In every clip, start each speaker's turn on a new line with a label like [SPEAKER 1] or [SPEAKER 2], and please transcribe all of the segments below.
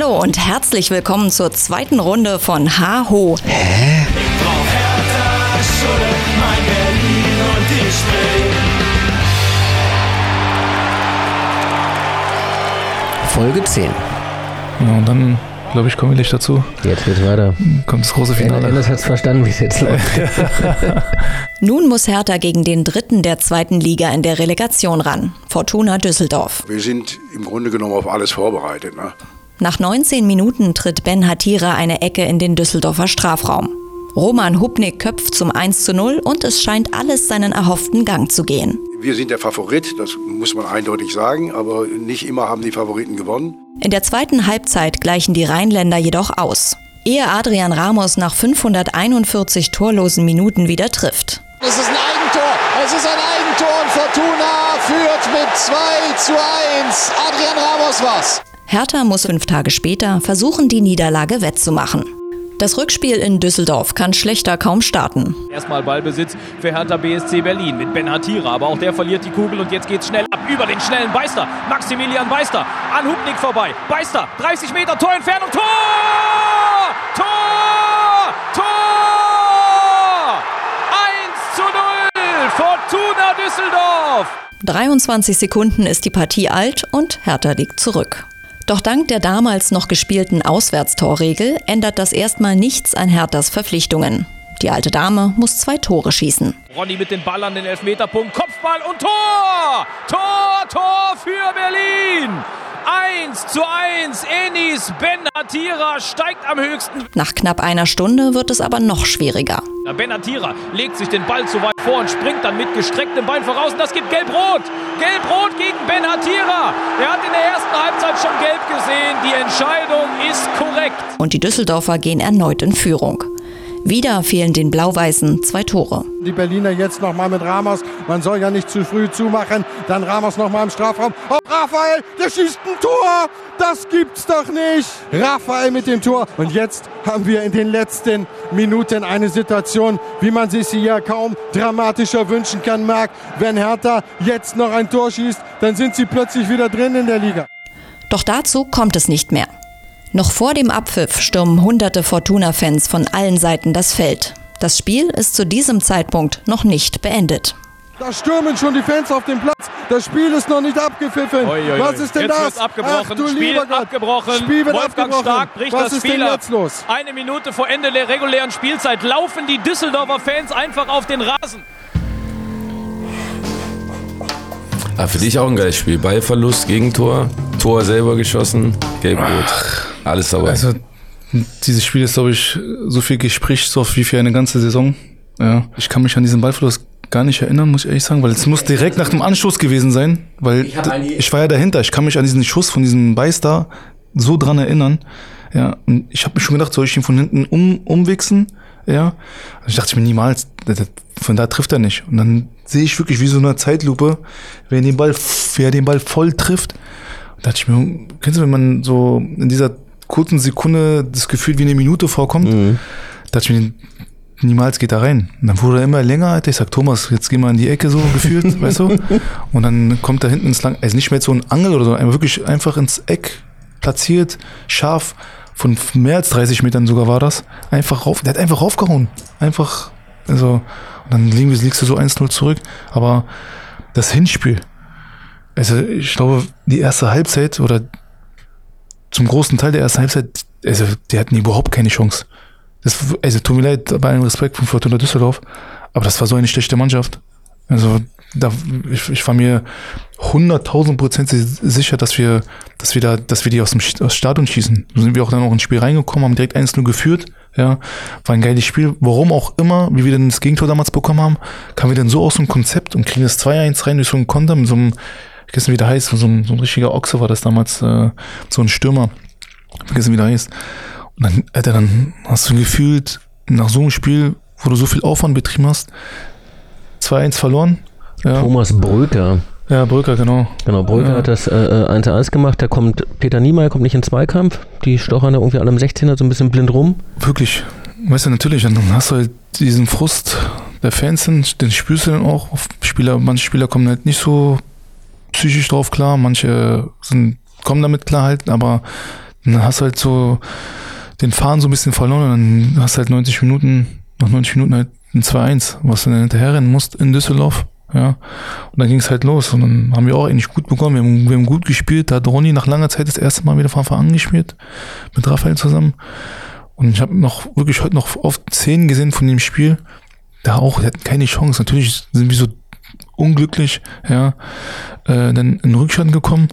[SPEAKER 1] Hallo und herzlich willkommen zur zweiten Runde von Ha-Ho. Hä? Ich brauch Hertha, Schule, mein Berlin und die
[SPEAKER 2] Spree. Folge 10.
[SPEAKER 3] Ja, und dann glaube ich, komme ich dazu.
[SPEAKER 2] Jetzt geht's weiter.
[SPEAKER 3] Kommt das große Finale.
[SPEAKER 2] Endes hat verstanden, wie es jetzt läuft.
[SPEAKER 1] Nun muss Hertha gegen den dritten der zweiten Liga in der Relegation ran. Fortuna Düsseldorf.
[SPEAKER 4] Wir sind im Grunde genommen auf alles vorbereitet. Ne?
[SPEAKER 1] Nach 19 Minuten tritt Ben Hatira eine Ecke in den Düsseldorfer Strafraum. Roman Hubnik köpft zum 1 zu 0 und es scheint alles seinen erhofften Gang zu gehen.
[SPEAKER 4] Wir sind der Favorit, das muss man eindeutig sagen, aber nicht immer haben die Favoriten gewonnen.
[SPEAKER 1] In der zweiten Halbzeit gleichen die Rheinländer jedoch aus. Ehe Adrian Ramos nach 541 torlosen Minuten wieder trifft.
[SPEAKER 5] Es ist ein Eigentor, es ist ein Eigentor und Fortuna führt mit 2 zu 1. Adrian Ramos was.
[SPEAKER 1] Hertha muss fünf Tage später versuchen, die Niederlage wettzumachen. Das Rückspiel in Düsseldorf kann schlechter kaum starten.
[SPEAKER 6] Erstmal Ballbesitz für Hertha BSC Berlin mit Ben Hatira, aber auch der verliert die Kugel und jetzt geht's schnell ab über den schnellen Beister. Maximilian Beister an Hubnik vorbei. Beister, 30 Meter Torentfernung, Tor! Tor! Tor! 1 zu 0! Fortuna Düsseldorf!
[SPEAKER 1] 23 Sekunden ist die Partie alt und Hertha liegt zurück. Doch dank der damals noch gespielten Auswärtstorregel ändert das erstmal nichts an Herthas Verpflichtungen. Die alte Dame muss zwei Tore schießen.
[SPEAKER 6] Ronny mit dem Ball an den Elfmeterpunkt, Kopfball und Tor! Tor, Tor für Berlin! 1 zu 1. Enis Benatira steigt am höchsten.
[SPEAKER 1] Nach knapp einer Stunde wird es aber noch schwieriger.
[SPEAKER 6] Benatira legt sich den Ball zu weit vor und springt dann mit gestrecktem Bein voraus. Und das gibt Gelb-Rot. Gelb-Rot gegen Benatira. Er hat in der ersten Halbzeit schon gelb gesehen. Die Entscheidung ist korrekt.
[SPEAKER 1] Und die Düsseldorfer gehen erneut in Führung. Wieder fehlen den Blau-Weißen zwei Tore.
[SPEAKER 7] Die Berliner jetzt nochmal mit Ramos. Man soll ja nicht zu früh zumachen. Dann Ramos nochmal im Strafraum. Oh, Raphael, der schießt ein Tor. Das gibt's doch nicht. Raphael mit dem Tor. Und jetzt haben wir in den letzten Minuten eine Situation, wie man sich sie ja kaum dramatischer wünschen kann, Marc. Wenn Hertha jetzt noch ein Tor schießt, dann sind sie plötzlich wieder drin in der Liga.
[SPEAKER 1] Doch dazu kommt es nicht mehr. Noch vor dem Abpfiff stürmen hunderte Fortuna-Fans von allen Seiten das Feld. Das Spiel ist zu diesem Zeitpunkt noch nicht beendet.
[SPEAKER 7] Da stürmen schon die Fans auf den Platz. Das Spiel ist noch nicht abgepfiffen.
[SPEAKER 6] Oi, oi, oi.
[SPEAKER 7] Was ist denn
[SPEAKER 6] jetzt
[SPEAKER 7] das?
[SPEAKER 6] abgebrochen.
[SPEAKER 7] Ach, du
[SPEAKER 6] Spiel
[SPEAKER 7] lieber Gott.
[SPEAKER 6] abgebrochen.
[SPEAKER 7] Spiel wird
[SPEAKER 6] Wolfgang
[SPEAKER 7] abgebrochen.
[SPEAKER 6] Stark bricht
[SPEAKER 7] Was
[SPEAKER 6] das
[SPEAKER 7] ist
[SPEAKER 6] Spiel
[SPEAKER 7] denn
[SPEAKER 6] ab.
[SPEAKER 7] jetzt los?
[SPEAKER 6] Eine Minute vor Ende der regulären Spielzeit laufen die Düsseldorfer Fans einfach auf den Rasen.
[SPEAKER 8] Ah, für dich auch ein geiles Spiel. Ballverlust, Gegentor, Tor selber geschossen, gelb-rot. Alles dabei.
[SPEAKER 3] Also, dieses Spiel ist, glaube ich, so viel Gesprächsstoff wie für eine ganze Saison. Ja. Ich kann mich an diesen Ballverlust gar nicht erinnern, muss ich ehrlich sagen, weil es muss direkt nach dem Anstoß gewesen sein, weil ich, ich war ja dahinter. Ich kann mich an diesen Schuss von diesem Beistar so dran erinnern. Ja, und ich habe mir schon gedacht, soll ich ihn von hinten um, umwichsen? Ja, also ich dachte mir niemals, von da trifft er nicht. Und dann sehe ich wirklich wie so eine Zeitlupe, wer den Ball, wer den Ball voll trifft. Und dachte ich mir, kennst du, wenn man so in dieser kurzen Sekunde das Gefühl wie eine Minute vorkommt, mhm. dachte ich mir, niemals geht er rein. Und dann wurde er immer länger, Alter. Ich sag, Thomas, jetzt geh mal in die Ecke so gefühlt, weißt du? Und dann kommt er hinten ins Lang, also nicht mehr so ein Angel oder so, einfach wirklich einfach ins Eck platziert, scharf, von mehr als 30 Metern sogar war das. Einfach rauf, der hat einfach raufgehauen. Einfach, also, und dann liegst, liegst du so 1-0 zurück. Aber das Hinspiel, also ich glaube, die erste Halbzeit oder zum großen Teil der ersten Halbzeit, also die hatten überhaupt keine Chance. Das, also tut mir leid, bei allem Respekt von Fortuna Düsseldorf, aber das war so eine schlechte Mannschaft. Also da, ich, ich war mir hunderttausend Prozent sicher, dass wir, dass wir da, dass wir die aus dem Stadion schießen. So sind wir auch dann auch ins Spiel reingekommen, haben direkt 1-0 geführt. Ja, war ein geiles Spiel. Warum auch immer, wie wir denn das Gegentor damals bekommen haben, kamen wir dann so aus dem Konzept und kriegen das 2-1 rein durch so einen Konter mit so einem, ich weiß nicht, wie der heißt, so ein, so ein richtiger Ochse war das damals, äh, so ein Stürmer. Vergessen, wie der heißt. Und dann, Alter, dann hast du gefühlt, nach so einem Spiel, wo du so viel Aufwand betrieben hast, 2-1 verloren.
[SPEAKER 2] Ja. Thomas Bröker.
[SPEAKER 3] Ja, Bröker, genau.
[SPEAKER 2] Genau, Bröker
[SPEAKER 3] ja.
[SPEAKER 2] hat das äh, 1-1 gemacht. Da kommt Peter Niemeyer, kommt nicht in Zweikampf. Die stochern da irgendwie alle am 16er so ein bisschen blind rum.
[SPEAKER 3] Wirklich. Weißt du, natürlich, dann hast du halt diesen Frust der Fans, den spürst du dann auch. Spieler, manche Spieler kommen halt nicht so psychisch drauf klar, manche sind, kommen damit klar halt, aber dann hast du halt so den Fahren so ein bisschen verloren und dann hast du halt 90 Minuten, nach 90 Minuten halt ein 2-1, was du dann hinterherrennen musst in Düsseldorf. Ja, und dann ging es halt los und dann haben wir auch eigentlich gut bekommen. Wir haben, wir haben gut gespielt. Da hat Ronny nach langer Zeit das erste Mal wieder von Anfang an mit Raphael zusammen. Und ich habe noch wirklich heute noch oft Szenen gesehen von dem Spiel. Da auch, wir hatten keine Chance. Natürlich sind wir so unglücklich, ja, äh, dann in Rückstand gekommen.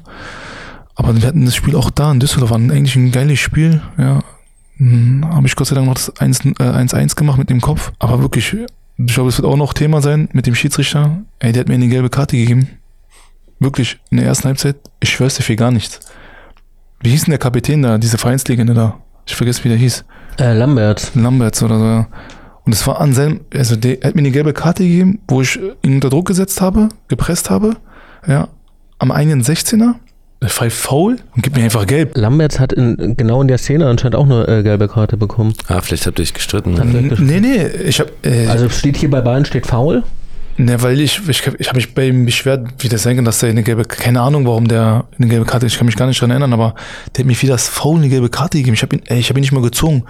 [SPEAKER 3] Aber wir hatten das Spiel auch da in Düsseldorf, war eigentlich ein geiles Spiel, ja. Hm, Habe ich Gott sei Dank noch das 1-1 äh, gemacht mit dem Kopf. Aber wirklich, ich glaube, es wird auch noch Thema sein mit dem Schiedsrichter. Ey, der hat mir eine gelbe Karte gegeben. Wirklich, in der ersten Halbzeit. Ich schwör's dir für gar nichts. Wie hieß denn der Kapitän da, diese Vereinslegende da? Ich vergesse, wie der hieß.
[SPEAKER 2] Äh, Lambert.
[SPEAKER 3] Lamberts oder so, ja. Und es war an seinem, also der hat mir eine gelbe Karte gegeben, wo ich ihn unter Druck gesetzt habe, gepresst habe, ja, am eigenen 16er. Fall faul und gibt mir einfach gelb.
[SPEAKER 2] Lamberts hat in, genau in der Szene anscheinend auch eine äh, gelbe Karte bekommen.
[SPEAKER 8] Ah, vielleicht habt ihr euch gestritten.
[SPEAKER 3] N nee, nee, ich hab, äh,
[SPEAKER 2] Also steht hier bei Bayern steht faul.
[SPEAKER 3] Ne, weil ich, ich, ich habe mich bei ihm beschwert, wie das sein kann, dass der eine gelbe, keine Ahnung, warum der eine gelbe Karte, ich kann mich gar nicht dran erinnern, aber der hat mir wie das Foul eine gelbe Karte gegeben. Ich habe ihn, ey, ich habe ihn nicht mal gezogen.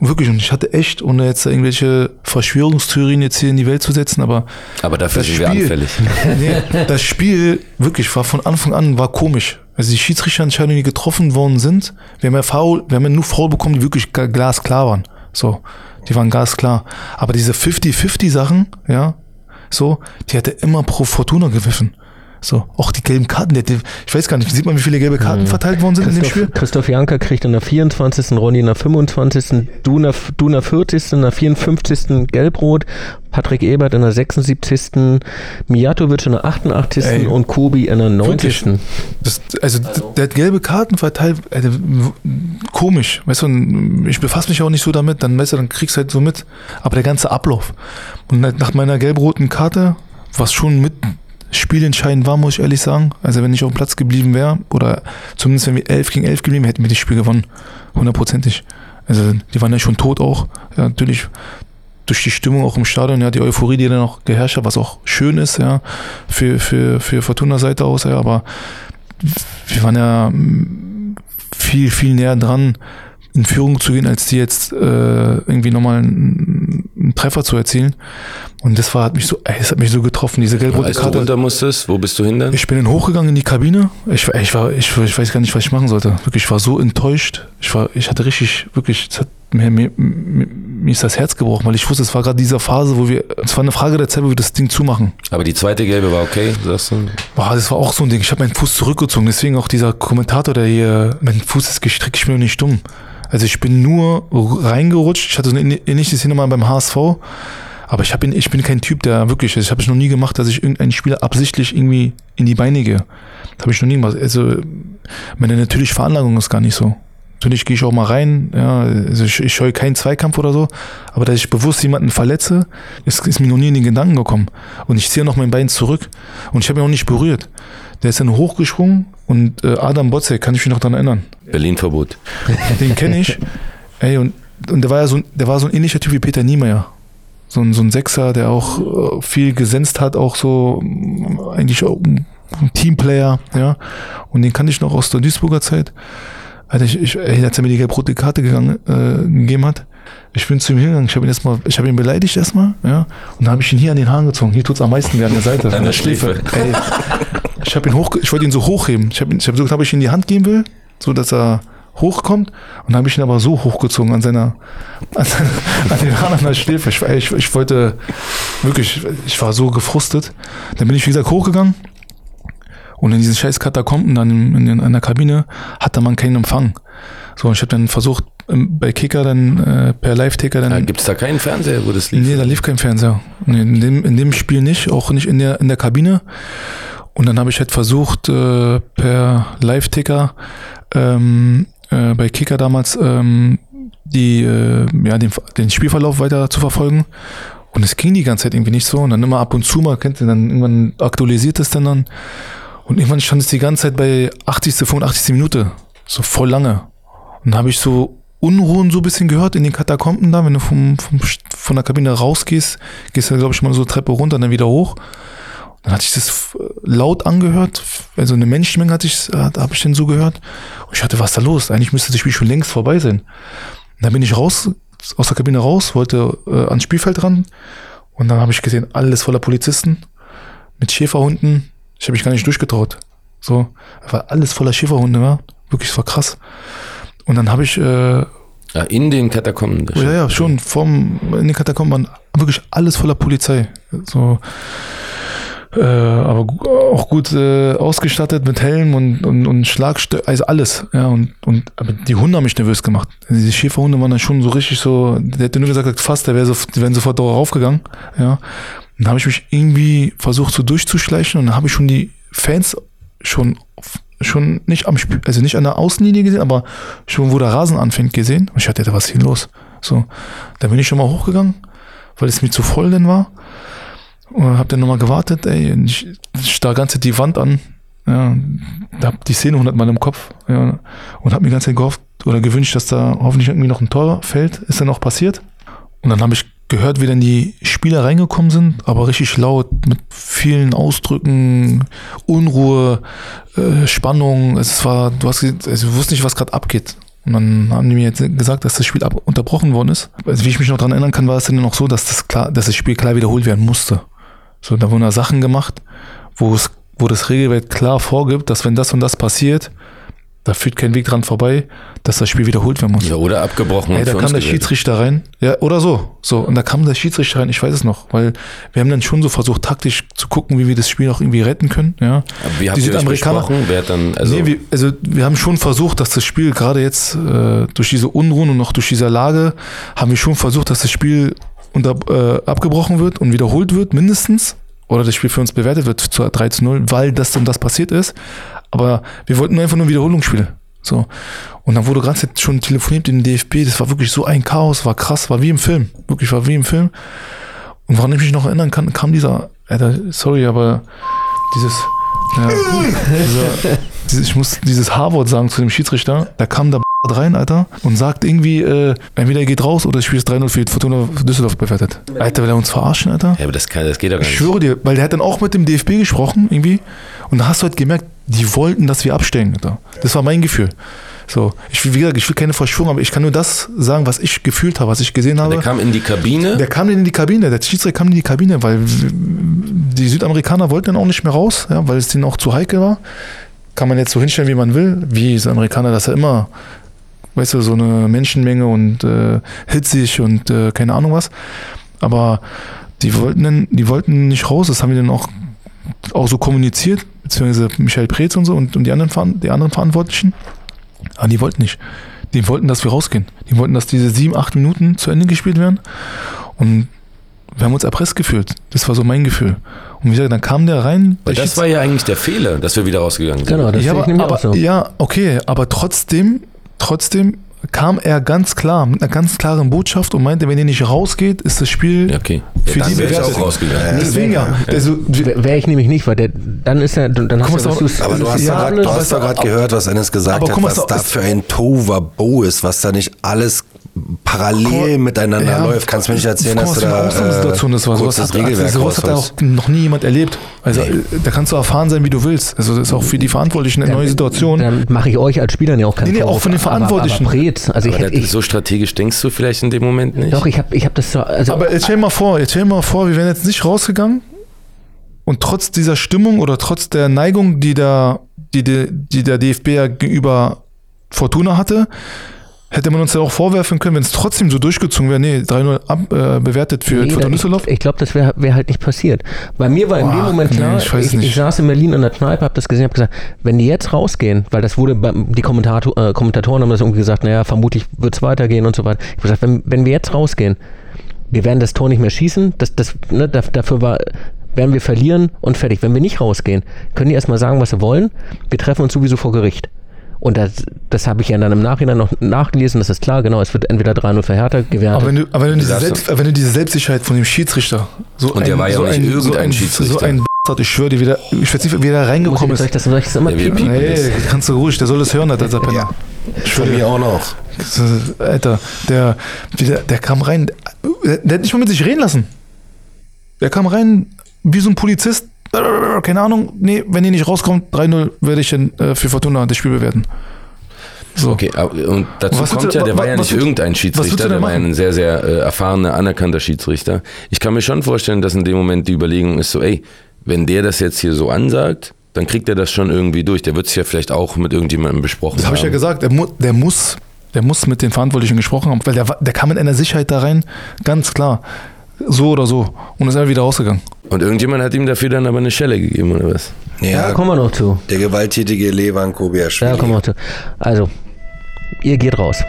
[SPEAKER 3] Wirklich, und ich hatte echt, ohne jetzt irgendwelche Verschwörungstheorien jetzt hier in die Welt zu setzen, aber.
[SPEAKER 8] Aber dafür sind wir
[SPEAKER 3] Spiel-
[SPEAKER 8] anfällig.
[SPEAKER 3] Nee, das Spiel, wirklich, war von Anfang an, war komisch. Also die Schiedsrichterentscheidungen, die getroffen worden sind, wir haben ja Foul, wir haben ja nur Foul bekommen, die wirklich glasklar waren. So, die waren glasklar. Aber diese 50-50 Sachen, ja, so, die hat er immer pro Fortuna gewiffen. So, auch die gelben Karten, der, ich weiß gar nicht, sieht man, wie viele gelbe Karten verteilt worden sind in dem
[SPEAKER 2] Christoph,
[SPEAKER 3] Spiel?
[SPEAKER 2] Christoph Janker kriegt in der 24., Ronny in der 25., du in der, du in der 40., in der 54. Gelbrot, Patrick Ebert in der 76., Mijatovic in der 88.
[SPEAKER 3] Ey,
[SPEAKER 2] und Kobi in der 90.
[SPEAKER 3] wirklich. Das, also, der hat gelbe Karten verteilt, also, w- komisch, weißt du, ich befasse mich auch nicht so damit, dann, weißt du, dann kriegst du halt so mit, aber der ganze Ablauf. Und nach meiner gelb-roten Karte, was schon mit spielentscheidend war, muss ich ehrlich sagen, also wenn ich auf dem Platz geblieben wäre, oder zumindest wenn wir 11 gegen 11 geblieben, hätten wir das Spiel gewonnen, hundertprozentig. Also, die waren ja schon tot auch, ja, natürlich durch die Stimmung auch im Stadion, ja, die Euphorie, die dann auch geherrscht hat, was auch schön ist, ja, für, für, für Fortuna-Seite aus, ja, aber wir waren ja mm, viel, viel näher dran, in Führung zu gehen, als die jetzt äh, irgendwie nochmal einen, einen Treffer zu erzielen. Und das war, hat mich so, ey, das hat mich so getroffen, diese gelb-rote
[SPEAKER 8] Als du
[SPEAKER 3] Karte.
[SPEAKER 8] runter musstest, wo bist du hin dann?
[SPEAKER 3] Ich bin dann hochgegangen in die Kabine. Ich, war- ich war, ich, ich weiß gar nicht, was ich machen sollte. Wirklich, ich war so enttäuscht. Ich war, ich hatte richtig, wirklich, es hat mir, mir, mir, mir ist das Herz gebrochen, weil ich wusste, es war gerade diese Phase, wo wir, es war eine Frage der Zeit, wo wir das Ding zumachen.
[SPEAKER 8] Aber die zweite gelbe war okay, sagst du?
[SPEAKER 3] Boah, das war auch so ein Ding. Ich habe meinen Fuß zurückgezogen. Deswegen auch dieser Kommentator, der hier, mein Fuß ist gestrickt, ich bin noch nicht dumm. Also ich bin nur reingerutscht. Ich hatte so eine ähnliche Szene mal beim HSV. Aber ich, hab, ich bin kein Typ, der wirklich, also ich habe es noch nie gemacht, dass ich irgendeinen Spieler absichtlich irgendwie in die Beine gehe. Das habe ich noch nie gemacht. Also meine natürliche Veranlagung ist gar nicht so. Natürlich gehe ich auch mal rein, ja, also ich, ich scheue keinen Zweikampf oder so, aber dass ich bewusst jemanden verletze, ist, ist mir noch nie in den Gedanken gekommen. Und ich ziehe noch mein Bein zurück und ich habe ihn auch nicht berührt. Der ist dann hochgesprungen und äh, Adam Botzek, kann ich mich noch daran erinnern.
[SPEAKER 8] Berlin-Verbot.
[SPEAKER 3] Den kenne ich. Ey, und, und der war ja so, ein- der war so ein ähnlicher Typ wie Peter Niemeyer. So ein, so ein Sechser, der auch äh, viel gesenzt hat, auch so eigentlich auch ein Teamplayer, ja. Und den kannte ich noch aus der Duisburger Zeit. Alter, ich, ich, ey, als er mir die gelb-rote Karte gegangen, äh, gegeben hat, ich bin zu ihm hingegangen, ich habe ihn erstmal, ich habe ihn beleidigt erstmal, ja, und dann habe ich ihn hier an den Haaren gezogen. Hier tut's am meisten weh an der Seite, an der Schläfe. Ey, ich habe ihn hoch, ich wollte ihn so hochheben. Ich habe ich hab so, ob ich ihn in die Hand geben will, so dass er hochkommt, und dann habe ich ihn aber so hochgezogen an seiner, an, seiner, an den Haaren an der Schläfe. Ich, ich, ich wollte wirklich, ich war so gefrustet. Dann bin ich wie gesagt hochgegangen. Und in diesen scheiß Katakomben dann in, in, in der Kabine hatte man keinen Empfang. So, und ich habe dann versucht, ähm, bei Kicker dann äh, per Live-Ticker dann.
[SPEAKER 8] Ja, Gibt es da keinen Fernseher, wo das lief?
[SPEAKER 3] Nee, da lief kein Fernseher. Nee, in, dem, in dem Spiel nicht, auch nicht in der, in der Kabine. Und dann habe ich halt versucht, äh, per Live-Ticker ähm, äh, bei Kicker damals ähm, die, äh, ja, den, den Spielverlauf weiter zu verfolgen. Und es ging die ganze Zeit irgendwie nicht so. Und dann immer ab und zu mal, kennt ihr, dann irgendwann aktualisiert es dann dann. Und irgendwann stand es die ganze Zeit bei 80., 85. Minute. So voll lange. Und dann habe ich so Unruhen so ein bisschen gehört in den Katakomben da, wenn du vom, vom, von der Kabine rausgehst, gehst du, glaube ich, mal so Treppe runter und dann wieder hoch. Dann hat sich das f- laut angehört, also eine Menschenmenge hatte ich, habe ich denn so gehört. Und ich hatte, was da los? Eigentlich müsste das Spiel schon längst vorbei sein. Und dann bin ich raus, aus der Kabine raus, wollte äh, ans Spielfeld ran. Und dann habe ich gesehen, alles voller Polizisten mit Schäferhunden. Ich habe mich gar nicht durchgetraut. So, weil alles voller Schäferhunde war. Wirklich, es war krass. Und dann habe ich äh,
[SPEAKER 8] Ja, in den Katakomben.
[SPEAKER 3] ja, ja, schon vom in den Katakomben waren wirklich alles voller Polizei. So, äh, aber auch gut äh, ausgestattet mit Helm und, und, und Schlagstö also alles. Ja, und, und aber die Hunde haben mich nervös gemacht. Also diese Schäferhunde waren dann schon so richtig so, der hätte nur gesagt, fast, der wäre so, die wären sofort darauf aufgegangen. Ja. Dann habe ich mich irgendwie versucht so durchzuschleichen und dann habe ich schon die Fans schon schon nicht am Spiel, also nicht an der Außenlinie gesehen, aber schon wo der Rasen anfängt gesehen. Und ich hatte, was ist hier los? So, da bin ich schon mal hochgegangen, weil es mir zu voll denn war. Und hab dann nochmal gewartet, ey, und ich, ich starr ganze die Wand an. Ja, da hab die Szene hundertmal im Kopf. Ja, und hab mir die ganze Zeit gehofft oder gewünscht, dass da hoffentlich irgendwie noch ein Tor fällt. Ist dann auch passiert. Und dann habe ich gehört, wie dann die Spieler reingekommen sind, aber richtig laut, mit vielen Ausdrücken, Unruhe, äh, Spannung. Es war, du hast, also du wusstest nicht, was gerade abgeht. Und dann haben die mir jetzt gesagt, dass das Spiel unterbrochen worden ist. Also wie ich mich noch daran erinnern kann, war es dann noch so, dass das klar, dass das Spiel klar wiederholt werden musste. So, da wurden da Sachen gemacht, wo es, wo das Regelwerk klar vorgibt, dass wenn das und das passiert, da führt kein Weg dran vorbei, dass das Spiel wiederholt werden muss.
[SPEAKER 8] Ja, oder abgebrochen. Und
[SPEAKER 3] da kam der. Schiedsrichter rein. Ja, oder so. So. Und da kam der Schiedsrichter rein, ich weiß es noch, weil wir haben dann schon so versucht, taktisch zu gucken, wie wir das Spiel noch irgendwie retten können. Ja.
[SPEAKER 8] Aber Wie habt
[SPEAKER 3] Die
[SPEAKER 8] ihr euch
[SPEAKER 3] Südamerikaner-
[SPEAKER 8] besprochen? Wer hat dann, also,
[SPEAKER 3] nee, wir, also wir haben schon versucht, dass das Spiel gerade jetzt äh, durch diese Unruhen und noch durch diese Lage, haben wir schon versucht, dass das Spiel unter, äh, abgebrochen wird und wiederholt wird, mindestens. Oder das Spiel für uns bewertet wird zu 3 zu 0, weil das und das passiert ist. Aber wir wollten nur einfach nur Wiederholungsspiele. So. Und dann wurde gerade schon telefoniert in den DFB, das war wirklich so ein Chaos, war krass, war wie im Film. Wirklich war wie im Film. Und woran ich mich noch erinnern kann, kam dieser, Alter, sorry, aber dieses, ja, dieser, dieses, ich muss dieses H-Wort sagen zu dem Schiedsrichter, da kam der rein, Alter, und sagt irgendwie, äh, entweder er geht raus oder das Spiel ist 3-0 für Fortuna Düsseldorf bewertet. Alter, will er uns verarschen, Alter?
[SPEAKER 8] ja, aber das, kann, das geht doch gar
[SPEAKER 3] Ich
[SPEAKER 8] nicht.
[SPEAKER 3] schwöre dir, weil der hat dann auch mit dem DFB gesprochen, irgendwie. Und da hast du halt gemerkt, die wollten, dass wir abstellen. Alter. Das war mein Gefühl. So, ich will, wie gesagt, ich will keine Verschwörung, aber ich kann nur das sagen, was ich gefühlt habe, was ich gesehen habe.
[SPEAKER 8] Der kam in die Kabine.
[SPEAKER 3] Der kam in die Kabine, der Schiedsrichter kam in die Kabine, weil die Südamerikaner wollten dann auch nicht mehr raus, ja, weil es denen auch zu heikel war. Kann man jetzt so hinstellen, wie man will, wie Südamerikaner, dass er immer, weißt du, so eine Menschenmenge und äh, hitzig und äh, keine Ahnung was. Aber die wollten die wollten nicht raus, das haben wir dann auch, auch so kommuniziert, beziehungsweise Michael Preetz und so und, und die, anderen, die anderen Verantwortlichen. Aber die wollten nicht. Die wollten, dass wir rausgehen. Die wollten, dass diese sieben, acht Minuten zu Ende gespielt werden. Und wir haben uns erpresst gefühlt. Das war so mein Gefühl. Und wie gesagt, dann kam der rein. Der
[SPEAKER 8] das war ja eigentlich der Fehler, dass wir wieder rausgegangen sind.
[SPEAKER 2] Genau, das
[SPEAKER 3] ja,
[SPEAKER 2] sehe ich
[SPEAKER 3] aber, aber,
[SPEAKER 2] auch so.
[SPEAKER 3] ja, okay, aber trotzdem, trotzdem kam er ganz klar, mit einer ganz klaren Botschaft und meinte, wenn ihr nicht rausgeht, ist das Spiel
[SPEAKER 8] okay.
[SPEAKER 3] für
[SPEAKER 8] ja,
[SPEAKER 3] die
[SPEAKER 8] dann wäre ich
[SPEAKER 3] bewertet.
[SPEAKER 8] auch rausgegangen.
[SPEAKER 3] Deswegen ja. Also,
[SPEAKER 2] Wäre ich nämlich nicht, weil der, dann ist er, dann hast du, was du's-
[SPEAKER 9] Aber du hast
[SPEAKER 3] Ja,
[SPEAKER 9] du gerade gehört, was Ennis gesagt
[SPEAKER 3] Aber
[SPEAKER 9] hat,
[SPEAKER 3] guck mal,
[SPEAKER 9] was da für ein Tohuwabo ist, was da nicht alles parallel miteinander
[SPEAKER 3] Ja.
[SPEAKER 9] läuft. Kannst du mir nicht erzählen, dass
[SPEAKER 3] was
[SPEAKER 9] du da
[SPEAKER 3] Ausnahmesituation
[SPEAKER 9] äh,
[SPEAKER 3] Sowas
[SPEAKER 9] kurz das
[SPEAKER 3] hat, also
[SPEAKER 9] Regelwerk
[SPEAKER 3] sowas hat auch noch nie jemand erlebt. Also äh, da kannst du erfahren sein, wie du willst. Also das ist auch für die Verantwortlichen eine neue Situation.
[SPEAKER 2] Dann mache ich euch als Spieler ja auch keinen
[SPEAKER 3] Nee, nee, auch von den Verantwortlichen.
[SPEAKER 2] Aber, aber Preetz, also ich
[SPEAKER 8] Aber
[SPEAKER 2] hätte, ich,
[SPEAKER 8] so strategisch denkst du vielleicht in dem Moment nicht?
[SPEAKER 2] doch, ich habe ich hab das so, also,
[SPEAKER 3] Aber jetzt stell dir mal vor, jetzt stell mal vor, wir wären jetzt nicht rausgegangen und trotz dieser Stimmung oder trotz der Neigung, die der, die, die, die der DFB ja gegenüber Fortuna hatte, hätte man uns ja auch vorwerfen können, wenn es trotzdem so durchgezogen wäre, nee, 3-0 ab, äh, bewertet für
[SPEAKER 2] Nee,
[SPEAKER 3] Fortuna
[SPEAKER 2] ich,
[SPEAKER 3] Düsseldorf.
[SPEAKER 2] ich glaube, das wäre wär halt nicht passiert. Bei mir war in dem
[SPEAKER 3] Boah,
[SPEAKER 2] Moment
[SPEAKER 3] nee,
[SPEAKER 2] klar,
[SPEAKER 3] ich weiß
[SPEAKER 2] ich, ich,
[SPEAKER 3] nicht.
[SPEAKER 2] saß in Berlin in der Kneipe, habe das gesehen, habe gesagt, wenn die jetzt rausgehen, weil das wurde, die Kommentator, äh, Kommentatoren haben das irgendwie gesagt, naja, vermutlich wird es weitergehen und so weiter. Ich habe gesagt, wenn, wenn wir jetzt rausgehen, wir werden das Tor nicht mehr schießen, das, das, ne, da- dafür war, werden wir verlieren und fertig. Wenn wir nicht rausgehen, können die erstmal sagen, was sie wollen. Wir treffen uns sowieso vor Gericht. Und das, das habe ich ja dann im Nachhinein noch nachgelesen, das ist klar, genau, es wird entweder 3-0 für Hertha gewertet.
[SPEAKER 3] Aber wenn du, aber wenn du, diese, Selbst, wenn du diese Selbstsicherheit von dem Schiedsrichter, so
[SPEAKER 8] Und der war ja
[SPEAKER 3] so
[SPEAKER 8] auch nicht
[SPEAKER 3] ein, so
[SPEAKER 8] irgendein
[SPEAKER 3] ein,
[SPEAKER 8] Schiedsrichter.
[SPEAKER 3] So ein ich schwöre dir, wie der, ich weiß nicht, wie der reingekommen
[SPEAKER 2] ich, soll, ich
[SPEAKER 3] ist.
[SPEAKER 2] das, soll ich das immer
[SPEAKER 8] Ja,
[SPEAKER 2] piepen?
[SPEAKER 3] Nee, kannst du ruhig, der soll das hören, der Penner.
[SPEAKER 9] Ja. Von mir auch noch.
[SPEAKER 3] Alter, der, der, der kam rein, der, der hat nicht mal mit sich reden lassen. Der kam rein wie so ein Polizist, keine Ahnung, nee, wenn ihr nicht rauskommt, 3-0 werde ich dann, äh, für Fortuna das Spiel bewerten. So.
[SPEAKER 8] Okay, und dazu
[SPEAKER 3] Was
[SPEAKER 8] kommt
[SPEAKER 3] du-
[SPEAKER 8] ja, der
[SPEAKER 3] wa-
[SPEAKER 8] war ja nicht irgendein Schiedsrichter, der war ja ein sehr, sehr äh, erfahrener, anerkannter Schiedsrichter. Ich kann mir schon vorstellen, dass in dem Moment die Überlegung ist so, ey, wenn der das jetzt hier so ansagt, dann kriegt er das schon irgendwie durch. Der wird es ja vielleicht auch mit irgendjemandem besprochen
[SPEAKER 3] Das habe ich ja
[SPEAKER 8] haben.
[SPEAKER 3] gesagt, der, mu der muss, der muss mit den Verantwortlichen gesprochen haben, weil der, der kam mit einer Sicherheit da rein, ganz klar. So oder so. Und ist einfach wieder rausgegangen.
[SPEAKER 8] Und irgendjemand hat ihm dafür dann aber eine Schelle gegeben, oder was?
[SPEAKER 2] Ja, kommen wir noch zu.
[SPEAKER 9] Der gewalttätige Levan Kobiaschwili.
[SPEAKER 2] Ja, kommen wir noch zu. Also, ihr geht raus.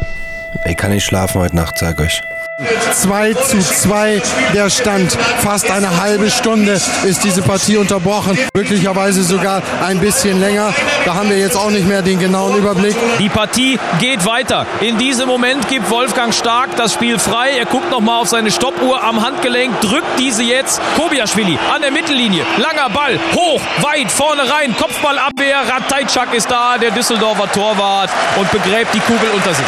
[SPEAKER 9] Ich kann nicht schlafen heute Nacht, sag euch.
[SPEAKER 7] 2 zu 2 der Stand. Fast eine halbe Stunde ist diese Partie unterbrochen. Möglicherweise sogar ein bisschen länger. Da haben wir jetzt auch nicht mehr den genauen Überblick.
[SPEAKER 6] Die Partie geht weiter. In diesem Moment gibt Wolfgang Stark das Spiel frei. Er guckt nochmal auf seine Stoppuhr am Handgelenk, drückt diese jetzt. Kobiaschwili an der Mittellinie. Langer Ball, hoch, weit, vorne rein. Kopfballabwehr. Ratajczak ist da, der Düsseldorfer Torwart und begräbt die Kugel unter sich.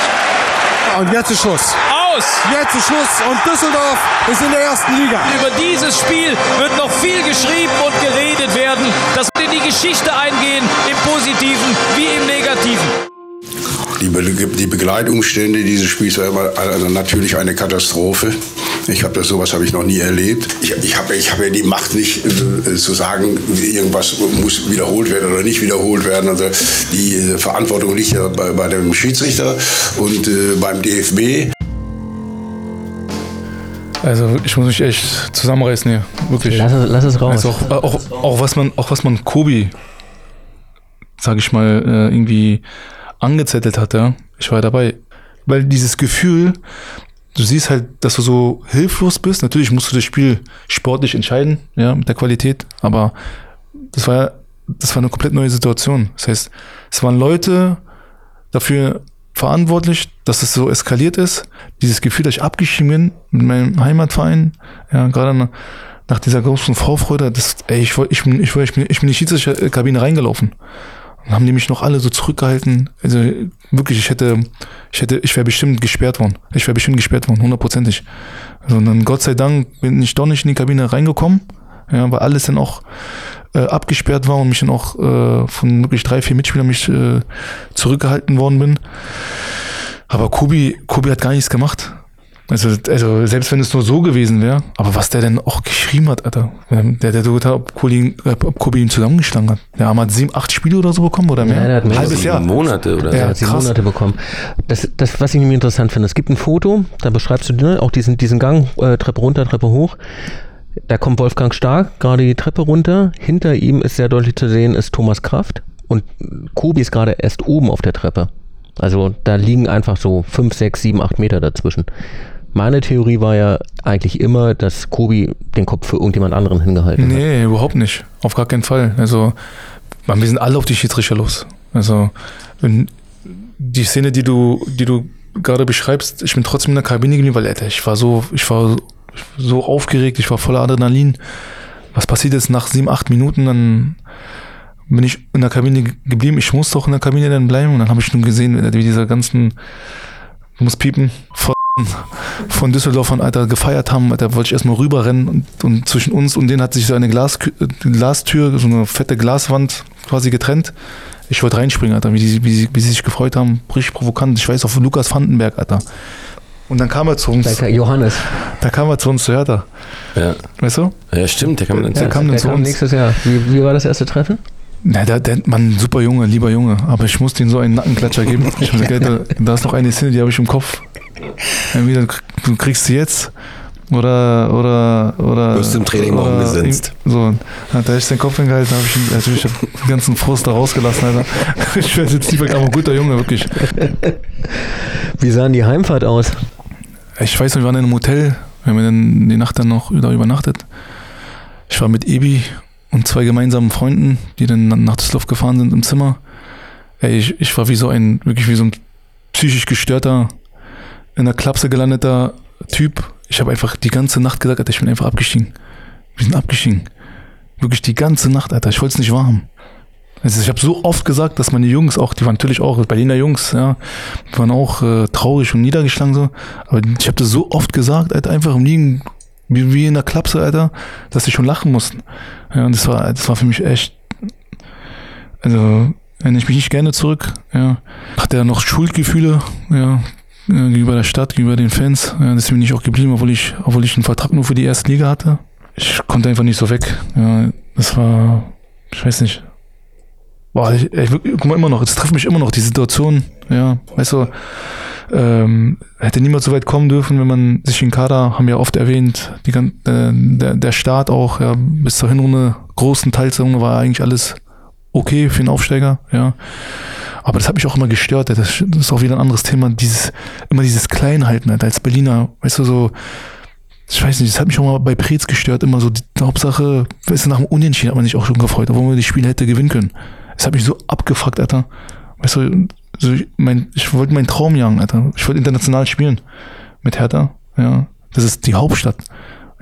[SPEAKER 7] Und jetzt ist Schluss.
[SPEAKER 6] Aus!
[SPEAKER 7] Jetzt ist Schluss und Düsseldorf ist in der ersten Liga.
[SPEAKER 6] Über dieses Spiel wird noch viel geschrieben und geredet werden. Das wird in die Geschichte eingehen, im Positiven wie im Negativen.
[SPEAKER 4] Die, Be die Begleitumstände dieses Spiels waren also natürlich eine Katastrophe. Ich habe das sowas habe ich noch nie erlebt. Ich, ich habe ich habe ja die Macht nicht äh, zu sagen, irgendwas muss wiederholt werden oder nicht wiederholt werden. Also die äh, Verantwortung liegt ja bei, bei dem Schiedsrichter und äh, beim DFB.
[SPEAKER 3] Also ich muss mich echt zusammenreißen hier. Wirklich.
[SPEAKER 2] Lass es, lass es raus.
[SPEAKER 3] Also auch, auch, auch, was man, auch was man Kobi, sag ich mal, äh, irgendwie angezettelt hat, ja. Ich war dabei. Weil dieses Gefühl, du siehst halt, dass du so hilflos bist. Natürlich musst du das Spiel sportlich entscheiden, ja, mit der Qualität. Aber das war, das war eine komplett neue Situation. Das heißt, es waren Leute dafür verantwortlich, dass es so eskaliert ist. Dieses Gefühl, dass ich abgeschieden bin mit meinem Heimatverein, ja, gerade nach, dieser großen Vorfreude, das, ey, ich, ich, bin, ich, ich, ich bin in die Schiedsrichterkabine reingelaufen. Und haben die mich noch alle so zurückgehalten. Also wirklich, ich hätte, ich hätte, ich wäre bestimmt gesperrt worden. Ich wäre bestimmt gesperrt worden, hundertprozentig. Also, und dann Gott sei Dank bin ich doch nicht in die Kabine reingekommen, ja, weil alles dann auch äh, abgesperrt war und mich dann auch äh, von wirklich drei, vier Mitspielern mich äh, zurückgehalten worden bin. Aber Kobi, Kobi hat gar nichts gemacht. Also, also selbst wenn es nur so gewesen wäre, aber was der denn auch geschrieben hat, Alter. Der, der so getan, ob Kobi, ob Kobi ihn zusammengeschlagen hat. Der Arm hat sieben, acht Spiele oder so bekommen oder mehr.
[SPEAKER 2] Ja, der hat mehr.
[SPEAKER 3] Halbes Jahr.
[SPEAKER 8] Monate oder
[SPEAKER 3] Ja,
[SPEAKER 2] Er hat sieben
[SPEAKER 3] krass.
[SPEAKER 2] Monate bekommen. Das, das, was ich nämlich interessant finde, es gibt ein Foto, da beschreibst du ne, auch diesen, diesen Gang, äh, Treppe runter, Treppe hoch. Da kommt Wolfgang Stark gerade die Treppe runter. Hinter ihm ist sehr deutlich zu sehen, ist Thomas Kraft. Und Kobi ist gerade erst oben auf der Treppe. Also da liegen einfach so fünf, sechs, sieben, acht Meter dazwischen. Meine Theorie war ja eigentlich immer, dass Kobi den Kopf für irgendjemand anderen hingehalten hat.
[SPEAKER 3] Nee, überhaupt nicht. Auf gar keinen Fall. Also, man, wir sind alle auf die Schiedsrichter los. Also, die Szene, die du, die du gerade beschreibst, ich bin trotzdem in der Kabine geblieben, weil, Alter, ich war so, ich war so aufgeregt, ich war voller Adrenalin. Was passiert jetzt nach sieben, acht Minuten? Dann bin ich in der Kabine ge- geblieben. Ich musste auch in der Kabine dann bleiben und dann habe ich nun gesehen, wie diese ganzen, du musst piepen, von, von Düsseldorfern, Alter, gefeiert haben. Alter, wollte ich erstmal rüberrennen und, und zwischen uns und denen hat sich so eine Glas, Glastür, so eine fette Glaswand quasi getrennt. Ich wollte reinspringen, Alter, wie, die, wie, sie, wie sie sich gefreut haben. Richtig provokant. Ich weiß auf Lukas Vandenberg, Alter. Und dann kam er zu uns.
[SPEAKER 2] Da- Johannes,
[SPEAKER 3] Da kam er zu uns zu Hertha.
[SPEAKER 8] Ja.
[SPEAKER 3] Weißt du?
[SPEAKER 8] ja, stimmt, der kam dann
[SPEAKER 3] Der kam dann
[SPEAKER 2] der
[SPEAKER 3] zu
[SPEAKER 2] kam
[SPEAKER 3] uns.
[SPEAKER 2] nächstes Jahr. Wie, wie war das erste Treffen?
[SPEAKER 3] Na, der, der, Mann, super Junge, lieber Junge. Aber ich musste ihm so einen Nackenklatscher geben. Ich hab gesagt, Alter, da ist noch eine Szene, die habe ich im Kopf. Entweder du kriegst sie jetzt oder oder oder
[SPEAKER 9] Du wirst im Training mal
[SPEAKER 3] oder
[SPEAKER 9] umgesetzt.
[SPEAKER 3] ihm- So, hat er echt den Kopf hingehalten, habe ich ihn, also den ganzen Frust da rausgelassen, Alter. Ich werde jetzt aber ein guter Junge, wirklich.
[SPEAKER 2] Wie sahen die Heimfahrt aus?
[SPEAKER 3] Ich weiß noch, wir waren in einem Hotel, wir haben dann die Nacht dann noch da übernachtet. Ich war mit Ebi und zwei gemeinsamen Freunden, die dann nach Düsseldorf gefahren sind im Zimmer. Ey, ich, ich war wie so ein, wirklich wie so ein psychisch gestörter, in der Klapse gelandeter Typ. Ich habe einfach die ganze Nacht gesagt, Alter, ich bin einfach abgestiegen. Wir sind abgestiegen. Wirklich die ganze Nacht, Alter. Ich wollte es nicht wahrhaben. Also ich habe so oft gesagt, dass meine Jungs auch, die waren natürlich auch Berliner Jungs, ja, waren auch äh, traurig und niedergeschlagen so. Aber ich habe das so oft gesagt, Alter, einfach im Liegen wie, wie in der Klapse, Alter, dass sie schon lachen mussten. Ja, und das war, das war für mich echt, also erinnere ich mich nicht gerne zurück. Ja. Hatte er noch Schuldgefühle, ja, gegenüber der Stadt, gegenüber den Fans. Ja, das bin ich auch geblieben, obwohl ich, obwohl ich einen Vertrag nur für die erste Liga hatte. Ich konnte einfach nicht so weg. Ja, das war, ich weiß nicht. Boah, ich, ich, guck mal immer noch, es trifft mich immer noch, die Situation, ja, weißt du, ähm, hätte niemand so weit kommen dürfen, wenn man sich in Kader, haben wir ja oft erwähnt, die, äh, der, der Start auch, ja, bis zur Hinrunde, großen Teil der Runde war eigentlich alles okay für einen Aufsteiger, ja. Aber das hat mich auch immer gestört, das, das ist auch wieder ein anderes Thema, dieses, immer dieses Kleinhalten, als Berliner, weißt du, so, ich weiß nicht, das hat mich auch mal bei Preetz gestört, immer so, die Hauptsache, weißt du, nach dem Unentschieden hat man sich auch schon gefreut, obwohl man die Spiele hätte gewinnen können. Das hat mich so abgefuckt, Alter. Weißt du, so ich, mein, ich wollte meinen Traum jagen, Alter. Ich wollte international spielen. Mit Hertha, ja. Das ist die Hauptstadt.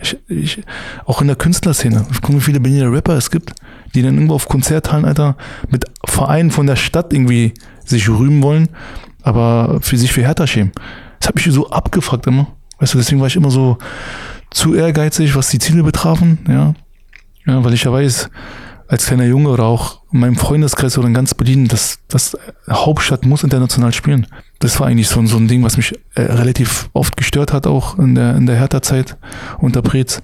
[SPEAKER 3] Ich, ich, auch in der Künstlerszene. Guck, wie viele Berliner Rapper es gibt, die dann irgendwo auf Konzerthallen, Alter, mit Vereinen von der Stadt irgendwie sich rühmen wollen, aber für sich für Hertha schämen. Das hat mich so abgefuckt immer. Weißt du, deswegen war ich immer so zu ehrgeizig, was die Ziele betrafen, ja. Ja, weil ich ja weiß, als kleiner Junge oder auch in meinem Freundeskreis oder in ganz Berlin, dass das Hauptstadt muss international spielen. Das war eigentlich so, so ein Ding, was mich äh, relativ oft gestört hat, auch in der, in der Hertha-Zeit unter Preetz.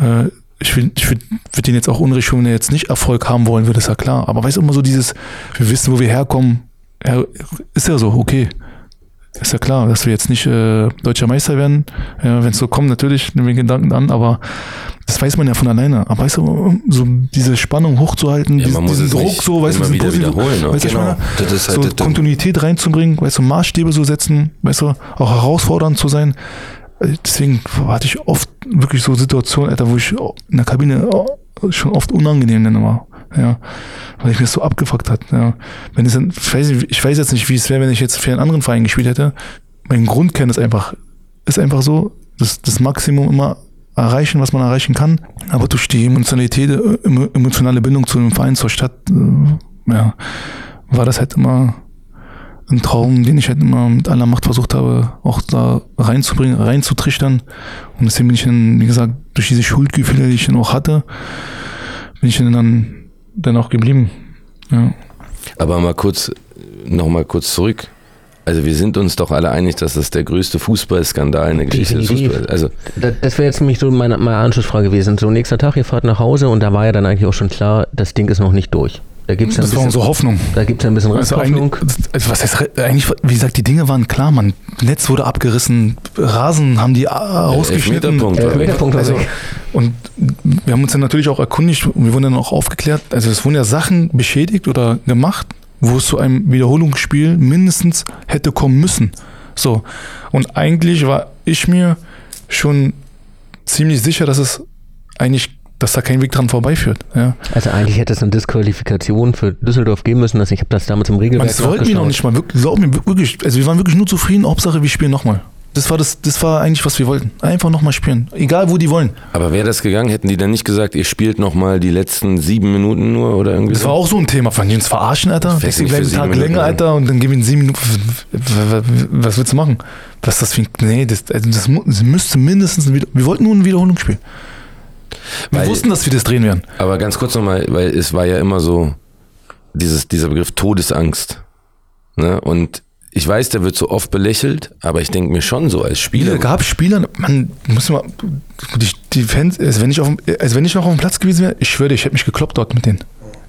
[SPEAKER 3] Äh, ich würde ich würd, würd den jetzt auch unrecht wenn er jetzt nicht Erfolg haben wollen würde, ist ja klar. Aber weißt du, immer so dieses, wir wissen, wo wir herkommen, ja, ist ja so, okay. Ist ja klar, dass wir jetzt nicht äh, deutscher Meister werden. Ja, Wenn es so kommt, natürlich nehmen wir Gedanken an, aber das weiß man ja von alleine. Aber weißt du, so diese Spannung hochzuhalten,
[SPEAKER 8] Ja,
[SPEAKER 3] diesen, diesen
[SPEAKER 8] es
[SPEAKER 3] Druck so, weißt du,
[SPEAKER 8] wieder
[SPEAKER 3] positiven-
[SPEAKER 8] wiederholen, ne?
[SPEAKER 3] weißt du, ich
[SPEAKER 9] Genau.
[SPEAKER 3] meine,
[SPEAKER 9] Das ist halt
[SPEAKER 3] so
[SPEAKER 9] das-
[SPEAKER 3] Kontinuität reinzubringen, weißt du, Maßstäbe so setzen, weißt du, auch herausfordernd zu sein. Deswegen hatte ich oft wirklich so Situationen, Alter, wo ich in der Kabine schon oft unangenehm dann war. Ja, weil ich mir das so abgefuckt hat. Ja. Wenn es dann, ich weiß, ich weiß jetzt nicht, wie es wäre, wenn ich jetzt für einen anderen Verein gespielt hätte. Mein Grundkern ist einfach, ist einfach so, das, das Maximum immer erreichen, was man erreichen kann. Aber durch die Emotionalität, äh, emo- emotionale Bindung zu einem Verein, zur Stadt, äh, ja, war das halt immer ein Traum, den ich halt immer mit aller Macht versucht habe, auch da reinzubringen, reinzutrichtern. Und deswegen bin ich dann, wie gesagt, durch diese Schuldgefühle, die ich dann auch hatte, bin ich dann, dann auch geblieben. Ja.
[SPEAKER 8] Aber mal kurz, noch mal kurz zurück. Also wir sind uns doch alle einig, dass das der größte Fußballskandal in der Geschichte des. Fußballs Also
[SPEAKER 2] Das, das wäre jetzt nämlich so meine, meine Anschlussfrage gewesen. So, nächster Tag, ihr fahrt nach Hause und da war ja dann eigentlich auch schon klar, das Ding ist noch nicht durch. Da gibt es ja ein
[SPEAKER 3] Das war
[SPEAKER 2] bisschen,
[SPEAKER 3] unsere Hoffnung.
[SPEAKER 2] da gibt's ja ein bisschen
[SPEAKER 3] Also, eigentlich, also was heißt, eigentlich, wie gesagt, die Dinge waren klar, man. Netz wurde abgerissen, Rasen haben die äh, ausgeschnitten.
[SPEAKER 8] Elfmeterpunkt war
[SPEAKER 2] war
[SPEAKER 3] Also,
[SPEAKER 2] weg.
[SPEAKER 3] und wir haben uns dann natürlich auch erkundigt und wir wurden dann auch aufgeklärt. Also es wurden ja Sachen beschädigt oder gemacht, wo es zu einem Wiederholungsspiel mindestens hätte kommen müssen. So. Und eigentlich war ich mir schon ziemlich sicher, dass es eigentlich, dass da kein Weg dran vorbeiführt. Ja.
[SPEAKER 2] Also eigentlich hätte es eine Disqualifikation für Düsseldorf geben müssen. Also ich habe das damals im Regelwerk
[SPEAKER 3] Man, das wollten wir noch nicht mal. Wirklich, glaub mir, wirklich. Also wir waren wirklich nur zufrieden. Hauptsache, wir spielen nochmal. Das war das, das war eigentlich, was wir wollten. Einfach nochmal spielen. Egal, wo die wollen.
[SPEAKER 8] Aber wäre das gegangen, hätten die dann nicht gesagt, ihr spielt noch mal die letzten sieben Minuten nur oder irgendwie
[SPEAKER 3] Das
[SPEAKER 8] so?
[SPEAKER 3] war auch so ein Thema. Fanden die uns verarschen, Alter?
[SPEAKER 8] für
[SPEAKER 3] bleiben
[SPEAKER 8] sieben
[SPEAKER 3] Tag
[SPEAKER 8] Minuten,
[SPEAKER 3] länger. Alter, und dann geben wir sieben Minuten. Was willst du machen? Was ist das für ein. Nee, das, also das, das müsste mindestens Wir wollten nur ein Wiederholungsspiel. Wir
[SPEAKER 8] Weil-
[SPEAKER 3] wussten, dass wir das drehen werden.
[SPEAKER 8] Aber ganz kurz nochmal, weil es war ja immer so dieses, dieser Begriff Todesangst. Ne? Und ich weiß, der wird so oft belächelt, aber ich denke mir schon so als Spieler.
[SPEAKER 3] Es gab Spieler, man muss mal, die, die Fans, also wenn, ich auf, also wenn ich noch auf dem Platz gewesen wäre, ich schwöre, ich hätte mich gekloppt dort mit denen.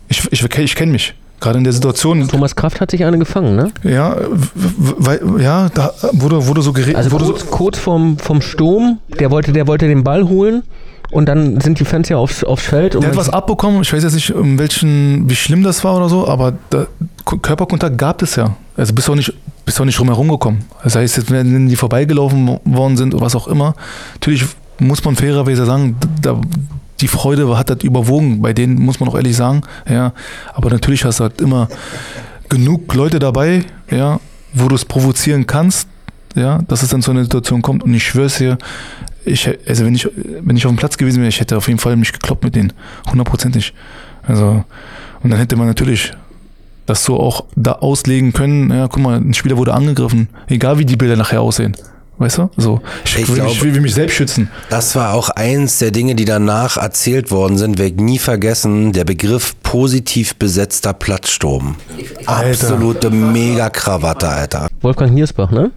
[SPEAKER 3] Ich, ich, ich kenne mich. Gerade in der Situation.
[SPEAKER 2] Thomas Kraft hat sich eine gefangen, ne?
[SPEAKER 3] Ja, weil, ja, da wurde, wurde so geredet.
[SPEAKER 2] Also
[SPEAKER 3] wurde
[SPEAKER 2] kurz, kurz vom, vom Sturm, der wollte, der wollte den Ball holen und dann sind die Fans ja aufs, aufs Feld. Und
[SPEAKER 3] Der hat was abbekommen, ich weiß jetzt nicht, um welchen, wie schlimm das war oder so, aber da, Körperkontakt gab es ja. Also bist auch nicht, bist auch nicht rumherum gekommen. Das heißt, jetzt, wenn die vorbeigelaufen worden sind oder was auch immer, natürlich muss man fairerweise sagen, da, die Freude hat das überwogen, bei denen muss man auch ehrlich sagen, ja. Aber natürlich hast du halt immer genug Leute dabei, ja, wo du es provozieren kannst, ja, dass es dann zu einer Situation kommt. Und ich schwör's dir, ich, also wenn ich, wenn ich auf dem Platz gewesen wäre, ich hätte auf jeden Fall mich gekloppt mit denen. Hundertprozentig. Also, und dann hätte man natürlich das so auch da auslegen können, ja, guck mal, ein Spieler wurde angegriffen, egal wie die Bilder nachher aussehen. Weißt du? So, ich,
[SPEAKER 9] Ich
[SPEAKER 3] will,
[SPEAKER 9] glaub-
[SPEAKER 3] mich, ich will mich selbst schützen.
[SPEAKER 9] Das war auch eins der Dinge, die danach erzählt worden sind, werde ich nie vergessen, der Begriff positiv besetzter Platzsturm. Absolute Mega-Krawatte, Alter.
[SPEAKER 2] Wolfgang Niersbach, ne?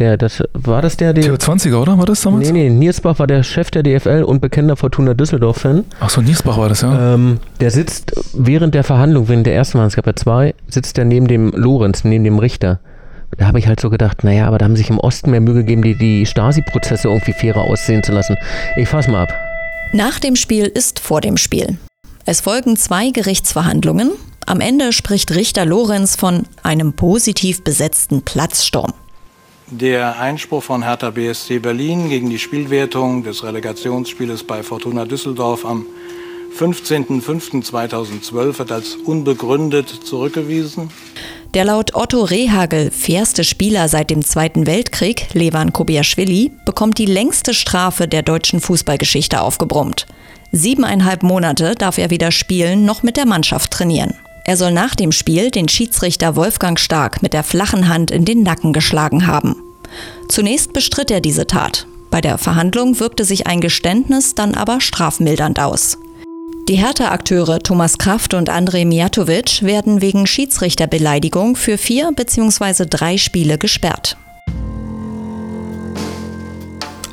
[SPEAKER 2] Der, das, war das der, der.
[SPEAKER 3] Theo 20er, oder? War das damals?
[SPEAKER 2] Nee, nee, Niersbach war der Chef der DFL und bekennender Fortuna Düsseldorf-Fan.
[SPEAKER 3] Ach so, Niesbach war das, ja.
[SPEAKER 2] Ähm, der sitzt während der Verhandlung, während der ersten waren, es gab ja zwei, sitzt er neben dem Lorenz, neben dem Richter. Da habe ich halt so gedacht, naja, aber da haben sich im Osten mehr Mühe gegeben, die, die Stasi-Prozesse irgendwie fairer aussehen zu lassen. Ich fass mal ab.
[SPEAKER 1] Nach dem Spiel ist vor dem Spiel. Es folgen zwei Gerichtsverhandlungen. Am Ende spricht Richter Lorenz von einem positiv besetzten Platzsturm.
[SPEAKER 10] Der Einspruch von Hertha BSC Berlin gegen die Spielwertung des Relegationsspieles bei Fortuna Düsseldorf am 15.05.2012 wird als unbegründet zurückgewiesen.
[SPEAKER 1] Der laut Otto Rehagel fairste Spieler seit dem Zweiten Weltkrieg, Levan Kobiaschwili, bekommt die längste Strafe der deutschen Fußballgeschichte aufgebrummt. Siebeneinhalb Monate darf er weder spielen noch mit der Mannschaft trainieren. Er soll nach dem Spiel den Schiedsrichter Wolfgang Stark mit der flachen Hand in den Nacken geschlagen haben. Zunächst bestritt er diese Tat. Bei der Verhandlung wirkte sich ein Geständnis dann aber strafmildernd aus. Die Hertha-Akteure Thomas Kraft und Andrei Mijatovic werden wegen Schiedsrichterbeleidigung für vier bzw. drei Spiele gesperrt.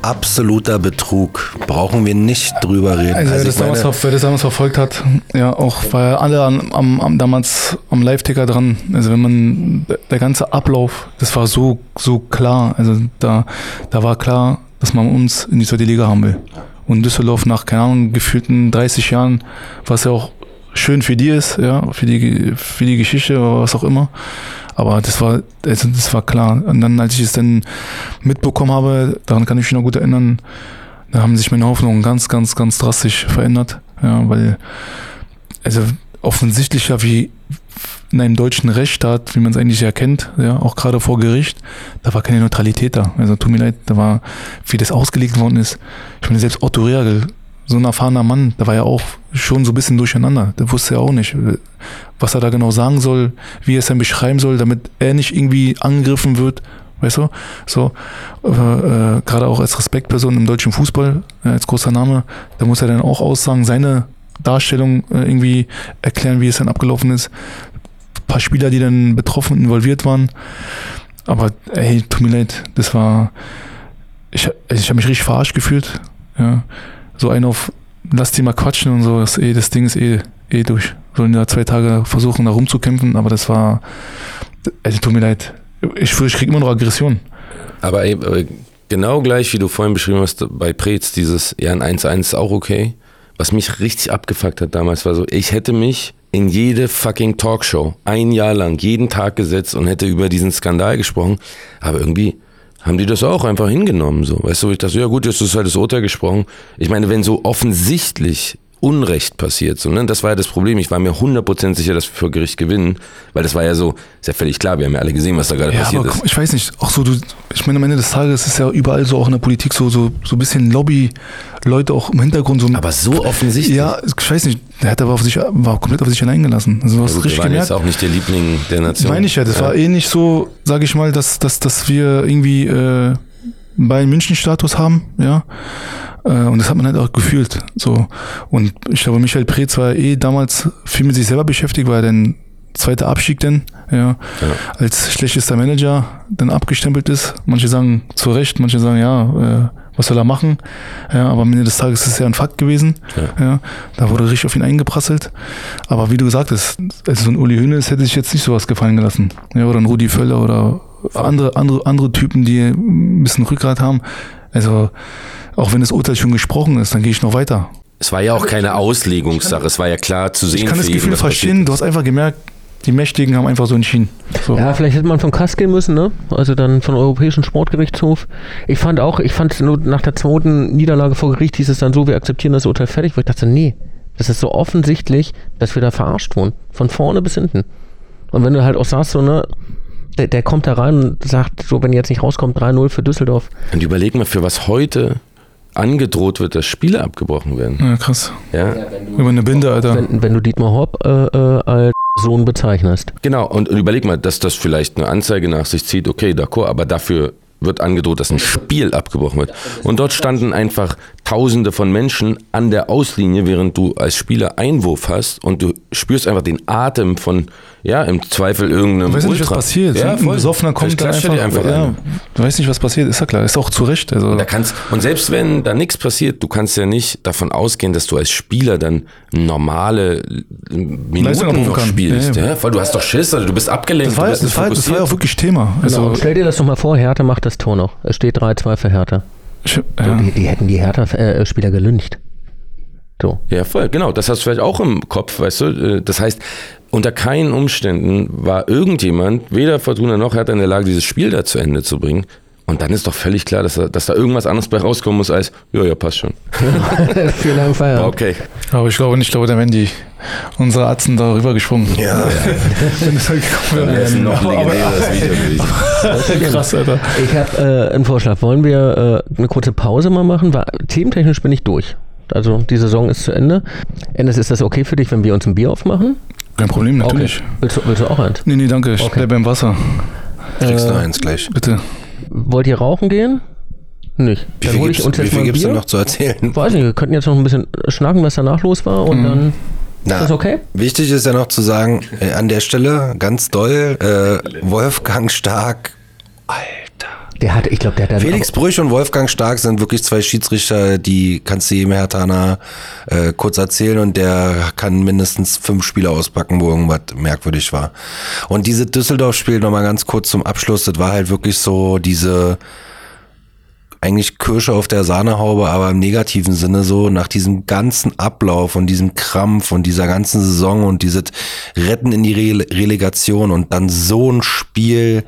[SPEAKER 9] Absoluter Betrug. Brauchen wir nicht drüber reden.
[SPEAKER 3] Also, wer, das
[SPEAKER 9] meine,
[SPEAKER 3] damals, wer das damals verfolgt hat, ja, auch weil alle an, am, am, damals am Live-Ticker dran. Also wenn man der ganze Ablauf, das war so so klar. Also da da war klar, dass man uns in die zweite Liga haben will. Und Düsseldorf nach keine Ahnung gefühlten 30 Jahren, was ja auch schön für die ist, ja, für die für die Geschichte oder was auch immer. Aber das war, also das war klar. Und dann, als ich es dann mitbekommen habe, daran kann ich mich noch gut erinnern, da haben sich meine Hoffnungen ganz, ganz, ganz drastisch verändert. Ja, weil, also offensichtlicher wie in einem deutschen Rechtsstaat, wie man es eigentlich ja kennt, ja, auch gerade vor Gericht, da war keine Neutralität da. Also tut mir leid, da war, wie das ausgelegt worden ist. Ich meine, selbst Otto Reagel, so ein erfahrener Mann, der war ja auch schon so ein bisschen durcheinander. Der wusste ja auch nicht, was er da genau sagen soll, wie er es dann beschreiben soll, damit er nicht irgendwie angegriffen wird. Weißt du? So, äh, äh, gerade auch als Respektperson im deutschen Fußball, äh, als großer Name, da muss er dann auch aussagen, seine Darstellung äh, irgendwie erklären, wie es dann abgelaufen ist. Ein paar Spieler, die dann betroffen und involviert waren. Aber ey, tut mir leid, das war. Ich, ich habe mich richtig verarscht gefühlt. Ja. So ein auf, lass die mal quatschen und so, das, eh, das Ding ist eh, eh durch. Sollen da zwei Tage versuchen, da rumzukämpfen, aber das war. Also tut mir leid. Ich, fühle, ich krieg immer noch Aggression.
[SPEAKER 8] Aber, ey, aber genau gleich, wie du vorhin beschrieben hast, bei Preetz, dieses, ja, ein 1-1 ist auch okay. Was mich richtig abgefuckt hat damals, war so, ich hätte mich in jede fucking Talkshow ein Jahr lang jeden Tag gesetzt und hätte über diesen Skandal gesprochen. Aber irgendwie haben die das auch einfach hingenommen, so. Weißt du, ich dachte, ja gut, jetzt ist halt das Urteil gesprochen. Ich meine, wenn so offensichtlich Unrecht passiert, so, ne? Das war ja das Problem. Ich war mir 100% sicher, dass wir vor Gericht gewinnen, weil das war ja so, ist ja völlig klar, wir haben ja alle gesehen, was da gerade
[SPEAKER 3] Ja,
[SPEAKER 8] passiert
[SPEAKER 3] aber
[SPEAKER 8] ist.
[SPEAKER 3] ich weiß nicht, auch so, du, ich meine, am Ende des Tages ist ja überall so, auch in der Politik, so, so, so ein bisschen Lobby-Leute auch im Hintergrund. So,
[SPEAKER 8] Aber so offensichtlich.
[SPEAKER 3] ja, ich weiß nicht, der hat aber auf sich, war komplett auf sich allein gelassen. Also, du hast
[SPEAKER 8] Also, wir
[SPEAKER 3] richtig gemerkt.
[SPEAKER 8] jetzt auch nicht der Liebling der Nation.
[SPEAKER 3] Meine ich ja, das war eh nicht so, sage ich mal, dass, dass, dass wir irgendwie äh, Bayern München-Status haben, ja. Äh, Und das hat man halt auch gefühlt. So. Und ich glaube, Michael Preetz war eh damals viel mit sich selber beschäftigt, weil er dann zweiter Abstieg denn, ja, als schlechtester Manager dann abgestempelt ist. Manche sagen zu Recht, manche sagen, ja, äh, was soll er machen? Ja, aber am Ende des Tages ist es ja ein Fakt gewesen. Ja. da wurde richtig auf ihn eingeprasselt. Aber wie du gesagt hast, also so ein Uli Hoeneß hätte sich jetzt nicht sowas gefallen gelassen. Ja, oder ein Rudi Völler oder andere, andere, andere Typen, die ein bisschen Rückgrat haben. Also, auch wenn das Urteil schon gesprochen ist, dann gehe ich noch weiter.
[SPEAKER 8] Es war ja auch keine Auslegungssache, es war ja klar zu sehen.
[SPEAKER 3] Ich kann das
[SPEAKER 8] jeden,
[SPEAKER 3] Gefühl verstehen, du hast einfach gemerkt, die Mächtigen haben einfach so entschieden. So.
[SPEAKER 2] Ja, vielleicht hätte man vom Kass gehen müssen, ne? Also dann vom Europäischen Sportgerichtshof. Ich fand auch, ich fand nur nach der zweiten Niederlage vor Gericht hieß es dann so, wir akzeptieren das Urteil fertig, weil ich dachte, nee, das ist so offensichtlich, dass wir da verarscht wurden. Von vorne bis hinten. Und wenn du halt auch sagst, so, ne, der, der kommt da rein und sagt, so, wenn jetzt nicht rauskommt, 3-0 für Düsseldorf.
[SPEAKER 8] Und überleg mal, für was heute angedroht wird, dass Spiele abgebrochen werden.
[SPEAKER 3] Ja, krass.
[SPEAKER 8] Ja,
[SPEAKER 3] Über eine Binde, Alter.
[SPEAKER 2] Wenn, wenn du Dietmar Hopp äh, äh, als Sohn bezeichnest.
[SPEAKER 8] genau. Und, und überleg mal, dass das vielleicht eine Anzeige nach sich zieht, okay, d'accord, aber dafür wird angedroht, dass ein Spiel abgebrochen wird. Und dort standen einfach Tausende von Menschen an der Auslinie, während du als Spieler Einwurf hast und du spürst einfach den Atem von, ja, im Zweifel irgendeinem
[SPEAKER 3] Du weißt nicht, was passiert.
[SPEAKER 8] Ja,
[SPEAKER 3] ein
[SPEAKER 8] voll.
[SPEAKER 3] Besoffener kommt
[SPEAKER 8] Vielleicht
[SPEAKER 3] da
[SPEAKER 8] er
[SPEAKER 3] einfach.
[SPEAKER 8] dir einfach
[SPEAKER 3] ja, du weißt nicht, was passiert. Ist ja klar. Ist auch zu Recht. Also,
[SPEAKER 8] Da kannst, und selbst wenn da nichts passiert, du kannst ja nicht davon ausgehen, dass du als Spieler dann normale Minuten noch spielst.
[SPEAKER 3] Ja,
[SPEAKER 8] Ja,
[SPEAKER 3] ja.
[SPEAKER 8] weil du hast doch Schiss, also du bist abgelenkt,
[SPEAKER 3] das, war,
[SPEAKER 8] du bist
[SPEAKER 3] das, war, das war auch wirklich Thema. Also,
[SPEAKER 2] Genau. Stell dir das doch mal vor, Hertha macht das Tor noch. Es steht 3-2 für Hertha.
[SPEAKER 3] ich,
[SPEAKER 2] So,
[SPEAKER 3] ja.
[SPEAKER 2] die, die hätten die Hertha-Spieler gelüncht. So.
[SPEAKER 8] Ja, voll, genau. Das hast du vielleicht auch im Kopf, weißt du. Äh, Das heißt, unter keinen Umständen war irgendjemand, weder Fortuna noch Hertha in der Lage, dieses Spiel da zu Ende zu bringen. Und dann ist doch völlig klar, dass da, dass da irgendwas anderes bei rauskommen muss als, ja, ja, passt schon.
[SPEAKER 2] Vielen Dank, Feierabend.
[SPEAKER 8] Okay.
[SPEAKER 3] Aber ich glaube nicht, ich glaube, da wären die unsere Atzen da rübergesprungen.
[SPEAKER 9] Ja.
[SPEAKER 3] Wenn es halt gekommen
[SPEAKER 8] Das ist
[SPEAKER 3] wäre.
[SPEAKER 8] noch legendäres Video gewesen.
[SPEAKER 3] Krass, Alter.
[SPEAKER 2] Ich habe äh, einen Vorschlag. Wollen wir äh, eine kurze Pause mal machen? Weil, thementechnisch bin ich durch. Also die Saison ist zu Ende. Endes, ist das okay für dich, wenn wir uns ein Bier aufmachen?
[SPEAKER 3] Kein Problem, natürlich.
[SPEAKER 2] Okay. Willst, du, willst du auch eins?
[SPEAKER 3] Nee, nee, danke. Ich
[SPEAKER 2] Okay.
[SPEAKER 3] bleib beim Wasser.
[SPEAKER 9] Kriegst du
[SPEAKER 2] Äh,
[SPEAKER 9] eins gleich.
[SPEAKER 3] Bitte.
[SPEAKER 2] Wollt ihr rauchen gehen? Nicht.
[SPEAKER 9] Wie
[SPEAKER 2] Dann
[SPEAKER 9] viel gibt's, wie
[SPEAKER 2] jetzt
[SPEAKER 9] viel gibt's denn
[SPEAKER 2] Bier.
[SPEAKER 9] noch zu erzählen?
[SPEAKER 2] Weiß nicht, wir könnten jetzt noch ein bisschen schnacken, was danach los war
[SPEAKER 3] Mhm.
[SPEAKER 2] und dann
[SPEAKER 9] Na,
[SPEAKER 2] ist das okay?
[SPEAKER 9] Wichtig ist ja noch zu sagen, äh, an der Stelle ganz doll, äh, Wolfgang Stark,
[SPEAKER 2] Der hat, ich glaube, der hat dann
[SPEAKER 9] Felix Brüch und Wolfgang Stark sind wirklich zwei Schiedsrichter, die kannst du jedem Hertaner äh, kurz erzählen und der kann mindestens fünf Spiele auspacken, wo irgendwas merkwürdig war. Und diese Düsseldorf-Spiel nochmal ganz kurz zum Abschluss, das war halt wirklich so diese eigentlich Kirsche auf der Sahnehaube, aber im negativen Sinne so, nach diesem ganzen Ablauf und diesem Krampf und dieser ganzen Saison und dieses Retten in die Rele Relegation und dann so ein Spiel,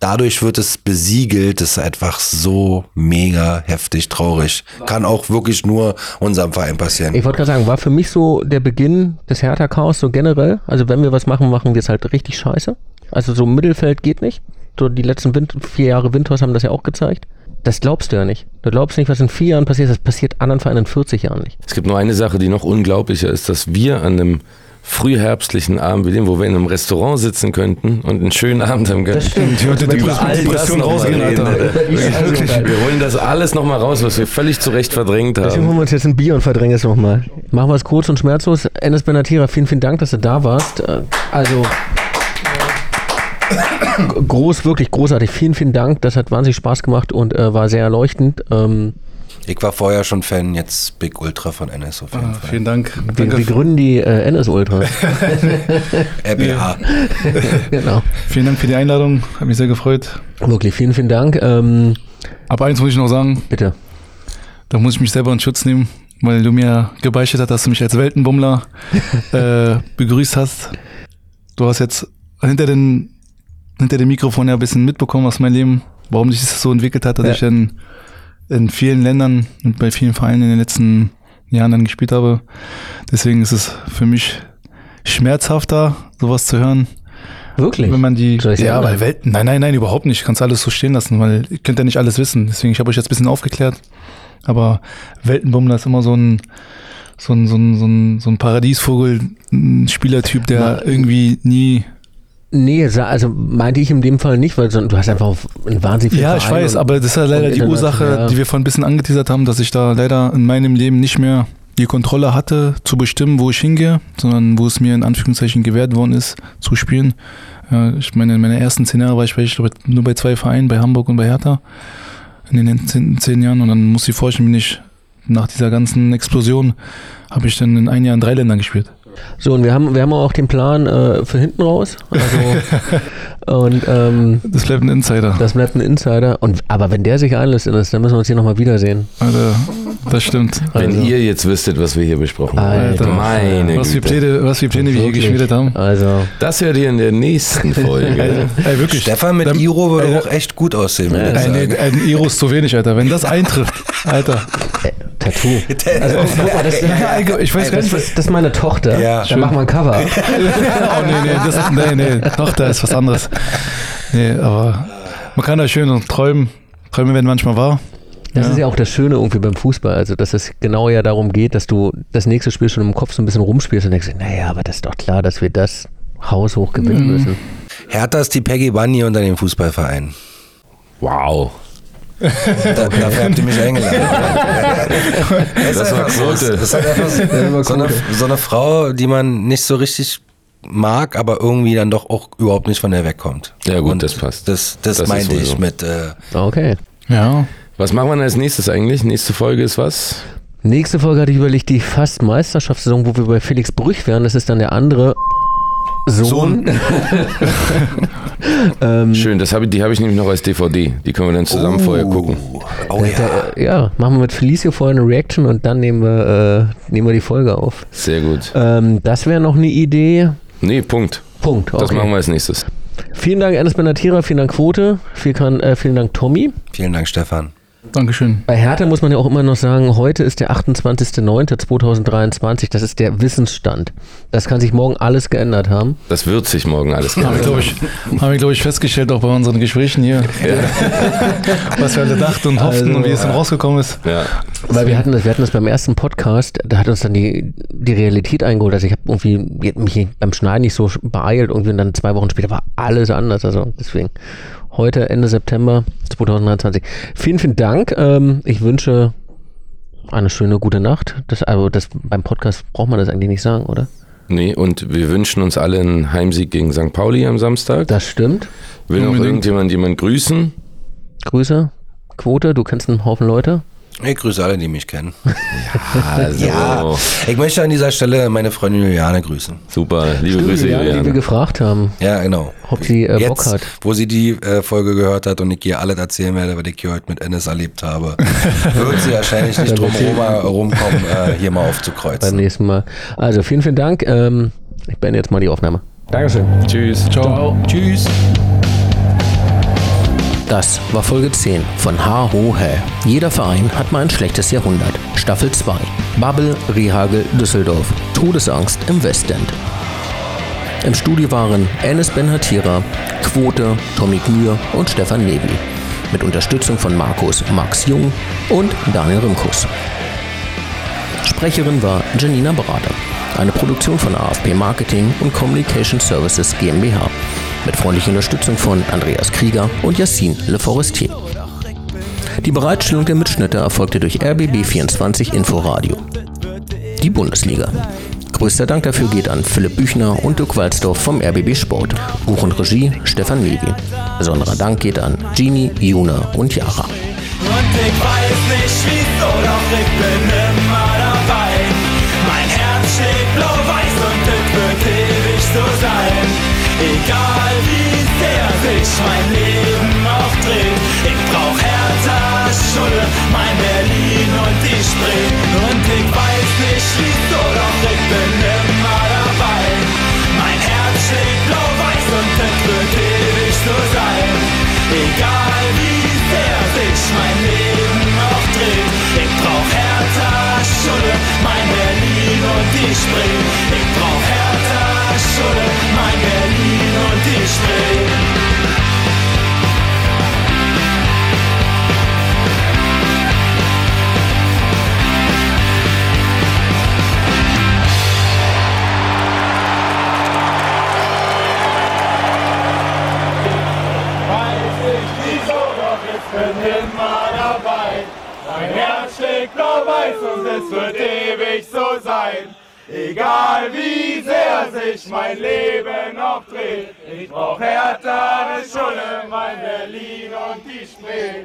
[SPEAKER 9] dadurch wird es besiegelt, ist einfach so mega heftig traurig. Kann auch wirklich nur unserem Verein passieren.
[SPEAKER 2] Ich wollte gerade sagen, war für mich so der Beginn des Hertha-Chaos so generell. Also wenn wir was machen, machen wir es halt richtig scheiße. Also so Mittelfeld geht nicht. So die letzten Wind vier Jahre Windhorst haben das ja auch gezeigt. Das glaubst du ja nicht. Du glaubst nicht, was in vier Jahren passiert. Das passiert anderen Vereinen in 40 Jahren nicht.
[SPEAKER 8] Es gibt nur eine Sache, die noch unglaublicher ist, dass wir an einem frühherbstlichen Abend wie dem, wo wir in einem Restaurant sitzen könnten und einen schönen Abend haben können.
[SPEAKER 2] stimmt.
[SPEAKER 3] Die heute
[SPEAKER 8] Über
[SPEAKER 3] Depression,
[SPEAKER 8] all das
[SPEAKER 3] rausgehen,
[SPEAKER 8] reden. Wirklich, wir holen das alles nochmal raus, was wir völlig zu Recht verdrängt
[SPEAKER 2] Deswegen
[SPEAKER 8] haben.
[SPEAKER 2] holen wir uns jetzt ein Bier und verdrängen es nochmal. Machen wir es kurz und schmerzlos. Enes Benatira, vielen, vielen Dank, dass du da warst. Äh, Also groß, wirklich großartig. Vielen, vielen Dank. Das hat wahnsinnig Spaß gemacht und äh, war sehr erleuchtend. Ähm,
[SPEAKER 9] Ich war vorher schon Fan, jetzt Big Ultra von NS auf jeden
[SPEAKER 3] Ah,
[SPEAKER 9] Fall.
[SPEAKER 3] vielen Dank.
[SPEAKER 2] wir,
[SPEAKER 3] Danke.
[SPEAKER 2] wir gründen die äh, NS Ultra.
[SPEAKER 9] RBA.
[SPEAKER 2] genau.
[SPEAKER 3] Vielen Dank für die Einladung. Hat mich sehr gefreut.
[SPEAKER 2] Wirklich, vielen, vielen Dank. Ähm,
[SPEAKER 3] Aber eins muss ich noch sagen.
[SPEAKER 2] bitte.
[SPEAKER 3] Da muss ich mich selber in Schutz nehmen, weil du mir gebeichtet hast, dass du mich als Weltenbummler äh, begrüßt hast. Du hast jetzt hinter den hinter dem Mikrofon ja ein bisschen mitbekommen aus meinem Leben, warum sich das so entwickelt hat, dass
[SPEAKER 2] Ja.
[SPEAKER 3] ich in, in vielen Ländern und bei vielen Vereinen in den letzten Jahren dann gespielt habe. Deswegen ist es für mich schmerzhafter, sowas zu hören,
[SPEAKER 2] Wirklich?
[SPEAKER 3] wenn man die. Ja, weil Welten. Nein, nein, nein, überhaupt nicht. Kannst alles so stehen lassen, weil ihr könnt ja nicht alles wissen. Deswegen, ich habe euch jetzt ein bisschen aufgeklärt. Aber Weltenbummler ist immer so ein, so ein, so ein, so ein, so ein Paradiesvogel, ein Spielertyp, der irgendwie nie.
[SPEAKER 2] Nee, also meinte ich in dem Fall nicht, weil du hast einfach einen wahnsinnig viel
[SPEAKER 3] Ja, ich weiß, aber das ist ja leider die Ursache,
[SPEAKER 2] ja.
[SPEAKER 3] die wir vorhin ein bisschen angeteasert haben, dass ich da leider in meinem Leben nicht mehr die Kontrolle hatte, zu bestimmen, wo ich hingehe, sondern wo es mir in Anführungszeichen gewährt worden ist, zu spielen. Ja, ich meine, in meinen ersten zehn Jahren war ich, ich glaube, nur bei zwei Vereinen, bei Hamburg und bei Hertha, in den letzten zehn Jahren. Und dann muss ich vorstellen, bin ich nach dieser ganzen Explosion, habe ich dann in ein Jahr in drei Ländern gespielt.
[SPEAKER 2] So, und wir haben, wir haben auch den Plan äh, für hinten raus. Also, und ähm,
[SPEAKER 3] Das bleibt ein Insider.
[SPEAKER 2] das bleibt ein Insider. Und, aber wenn der sich einlässt in das, dann müssen wir uns hier nochmal wiedersehen.
[SPEAKER 3] Alter, das stimmt.
[SPEAKER 8] Wenn
[SPEAKER 2] Also-
[SPEAKER 8] ihr jetzt wüsstet, was wir hier besprochen haben.
[SPEAKER 2] Alter.
[SPEAKER 8] Meine
[SPEAKER 3] Was für
[SPEAKER 8] Güte.
[SPEAKER 3] Pläne, was für Pläne wir hier geschmiedet haben.
[SPEAKER 2] Also,
[SPEAKER 8] Das hört ihr in der nächsten Folge.
[SPEAKER 3] Ey, wirklich.
[SPEAKER 9] Stefan mit
[SPEAKER 3] Dann-
[SPEAKER 9] Iro würde
[SPEAKER 3] Ey,
[SPEAKER 9] auch echt gut aussehen. ich
[SPEAKER 3] Ein, ein Iro ist zu wenig, Alter. Wenn das eintrifft, Alter.
[SPEAKER 2] äh, Tattoo. Also, das,
[SPEAKER 3] Ja, ich weiß gar
[SPEAKER 2] das,
[SPEAKER 3] nicht,
[SPEAKER 2] ist, das ist meine Tochter.
[SPEAKER 9] Ja.
[SPEAKER 2] da machen wir ein Cover.
[SPEAKER 3] oh, nee, nee, das, nee, nee, da ist was anderes. Nee, aber man kann da schön träumen. Träume werden manchmal wahr.
[SPEAKER 2] Das
[SPEAKER 3] Ja.
[SPEAKER 2] ist ja auch das Schöne irgendwie beim Fußball. Also, dass es genau ja darum geht, dass du das nächste Spiel schon im Kopf so ein bisschen rumspielst und denkst, naja, aber das ist doch klar, dass wir das haushoch gewinnen
[SPEAKER 3] Mhm.
[SPEAKER 2] müssen.
[SPEAKER 9] Hertha ist die Peggy Bunny unter dem Fußballverein.
[SPEAKER 8] Wow.
[SPEAKER 9] Da, dafür habt ihr mich eingeladen. das, das ist halt einfach so, so, eine, so eine Frau, die man nicht so richtig mag, aber irgendwie dann doch auch überhaupt nicht von der wegkommt.
[SPEAKER 8] Ja gut,
[SPEAKER 9] Und
[SPEAKER 8] das passt.
[SPEAKER 9] Das, das,
[SPEAKER 8] Das
[SPEAKER 9] meinte ich mit äh,
[SPEAKER 2] Okay.
[SPEAKER 3] Ja.
[SPEAKER 8] Was machen wir denn als nächstes eigentlich? Nächste Folge ist was?
[SPEAKER 2] Nächste Folge hatte ich überlegt, die fast Meisterschaftssaison, wo wir bei Felix Brüch wären. Das ist dann der andere Sohn. ähm,
[SPEAKER 8] Schön, das hab ich, die habe ich nämlich noch als DVD. Die können wir dann zusammen vorher gucken.
[SPEAKER 9] Oh ja.
[SPEAKER 2] äh, ja, machen wir mit Felicio vorher eine Reaction und dann nehmen wir, äh, nehmen wir die Folge auf.
[SPEAKER 8] Sehr gut.
[SPEAKER 2] Ähm, das wäre noch eine Idee.
[SPEAKER 8] Nee, Punkt.
[SPEAKER 2] Punkt.
[SPEAKER 8] Das
[SPEAKER 2] Okay.
[SPEAKER 8] machen wir als nächstes.
[SPEAKER 2] Vielen Dank, Ernest Benatira, vielen Dank, Quote, viel kann, äh, vielen Dank, Tommy.
[SPEAKER 9] Vielen Dank, Stefan.
[SPEAKER 3] Dankeschön.
[SPEAKER 2] Bei Hertha muss man ja auch immer noch sagen, heute ist der 28.09.2023, das ist der Wissensstand. Das kann sich morgen alles geändert haben.
[SPEAKER 8] Das wird sich morgen alles
[SPEAKER 3] Haben wir,
[SPEAKER 8] klären.
[SPEAKER 3] glaube ich, glaub ich, festgestellt, auch bei unseren Gesprächen hier, was wir alle dachten und hofften
[SPEAKER 2] Also,
[SPEAKER 3] und wie es dann rausgekommen ist.
[SPEAKER 8] Ja.
[SPEAKER 2] Weil wir hatten das, wir hatten das beim ersten Podcast, da hat uns dann die, die Realität eingeholt. Also ich habe irgendwie mich beim Schneiden nicht so beeilt, irgendwie und dann zwei Wochen später war alles anders. Also deswegen heute Ende September 2023. Vielen, vielen Dank. Ähm, ich wünsche eine schöne gute Nacht. Das, also das beim Podcast braucht man das eigentlich nicht sagen, oder?
[SPEAKER 8] Nee, und wir wünschen uns alle einen Heimsieg gegen St. Pauli am Samstag.
[SPEAKER 2] Das stimmt.
[SPEAKER 8] Will noch
[SPEAKER 3] Unbedingt.
[SPEAKER 8] irgendjemand jemand grüßen?
[SPEAKER 2] Grüße. Quote, du kennst einen Haufen Leute.
[SPEAKER 9] Ich grüße alle, die mich kennen.
[SPEAKER 8] Also,
[SPEAKER 9] Ja, ich möchte an dieser Stelle meine Freundin Juliane grüßen.
[SPEAKER 8] super. Liebe Grüße,
[SPEAKER 2] die wir
[SPEAKER 8] Juliane.
[SPEAKER 2] gefragt haben.
[SPEAKER 9] Ja, genau.
[SPEAKER 2] Ob sie, äh, Bock
[SPEAKER 9] Jetzt,
[SPEAKER 2] hat.
[SPEAKER 9] wo sie die äh, Folge gehört hat und ich ihr alles erzählen werde, was ich hier heute mit Ennis erlebt habe, wird sie wahrscheinlich nicht drum rum, rumkommen, äh, hier mal
[SPEAKER 2] Beim
[SPEAKER 9] aufzukreuzen.
[SPEAKER 2] nächsten Mal. Also vielen, vielen Dank. Ähm, ich beende jetzt mal die Aufnahme. Dankeschön.
[SPEAKER 8] Tschüss.
[SPEAKER 3] Ciao.
[SPEAKER 9] Tschüss.
[SPEAKER 11] Das war Folge 10 von Ha Ho Hä. Jeder Verein hat mal ein schlechtes Jahrhundert. Staffel 2. Bubble, Rehagel, Düsseldorf. Todesangst im Westend. Im Studio waren Enes Ben-Hatira, Quote, Tommy Gmür und Stefan Nevi. Mit Unterstützung von Markus Max Jung und Daniel Rimkus. Sprecherin war Janina Berater. Eine Produktion von AFP Marketing und Communication Services GmbH. Mit freundlicher Unterstützung von Andreas Krieger und Yassin Le Forestier. Die Bereitstellung der Mitschnitte erfolgte durch RBB24 Inforadio. Die Bundesliga. Größter Dank dafür geht an Philipp Büchner und Dirk Walzdorf vom RBB Sport. Buch und Regie Stefan Levi. Besonderer Dank geht an Genie, Juna und Yara.
[SPEAKER 12] Und ich weiß nicht wieso, doch ich bin immer dabei. Mein Herz schlägt blau-weiß und es wird ewig so sein. Egal blau-weiß und es wird ewig so sein. Egal wie sehr sich mein Leben noch dreht. Ich brauch Hertha, eine Schulle, mein Berlin und die Spree.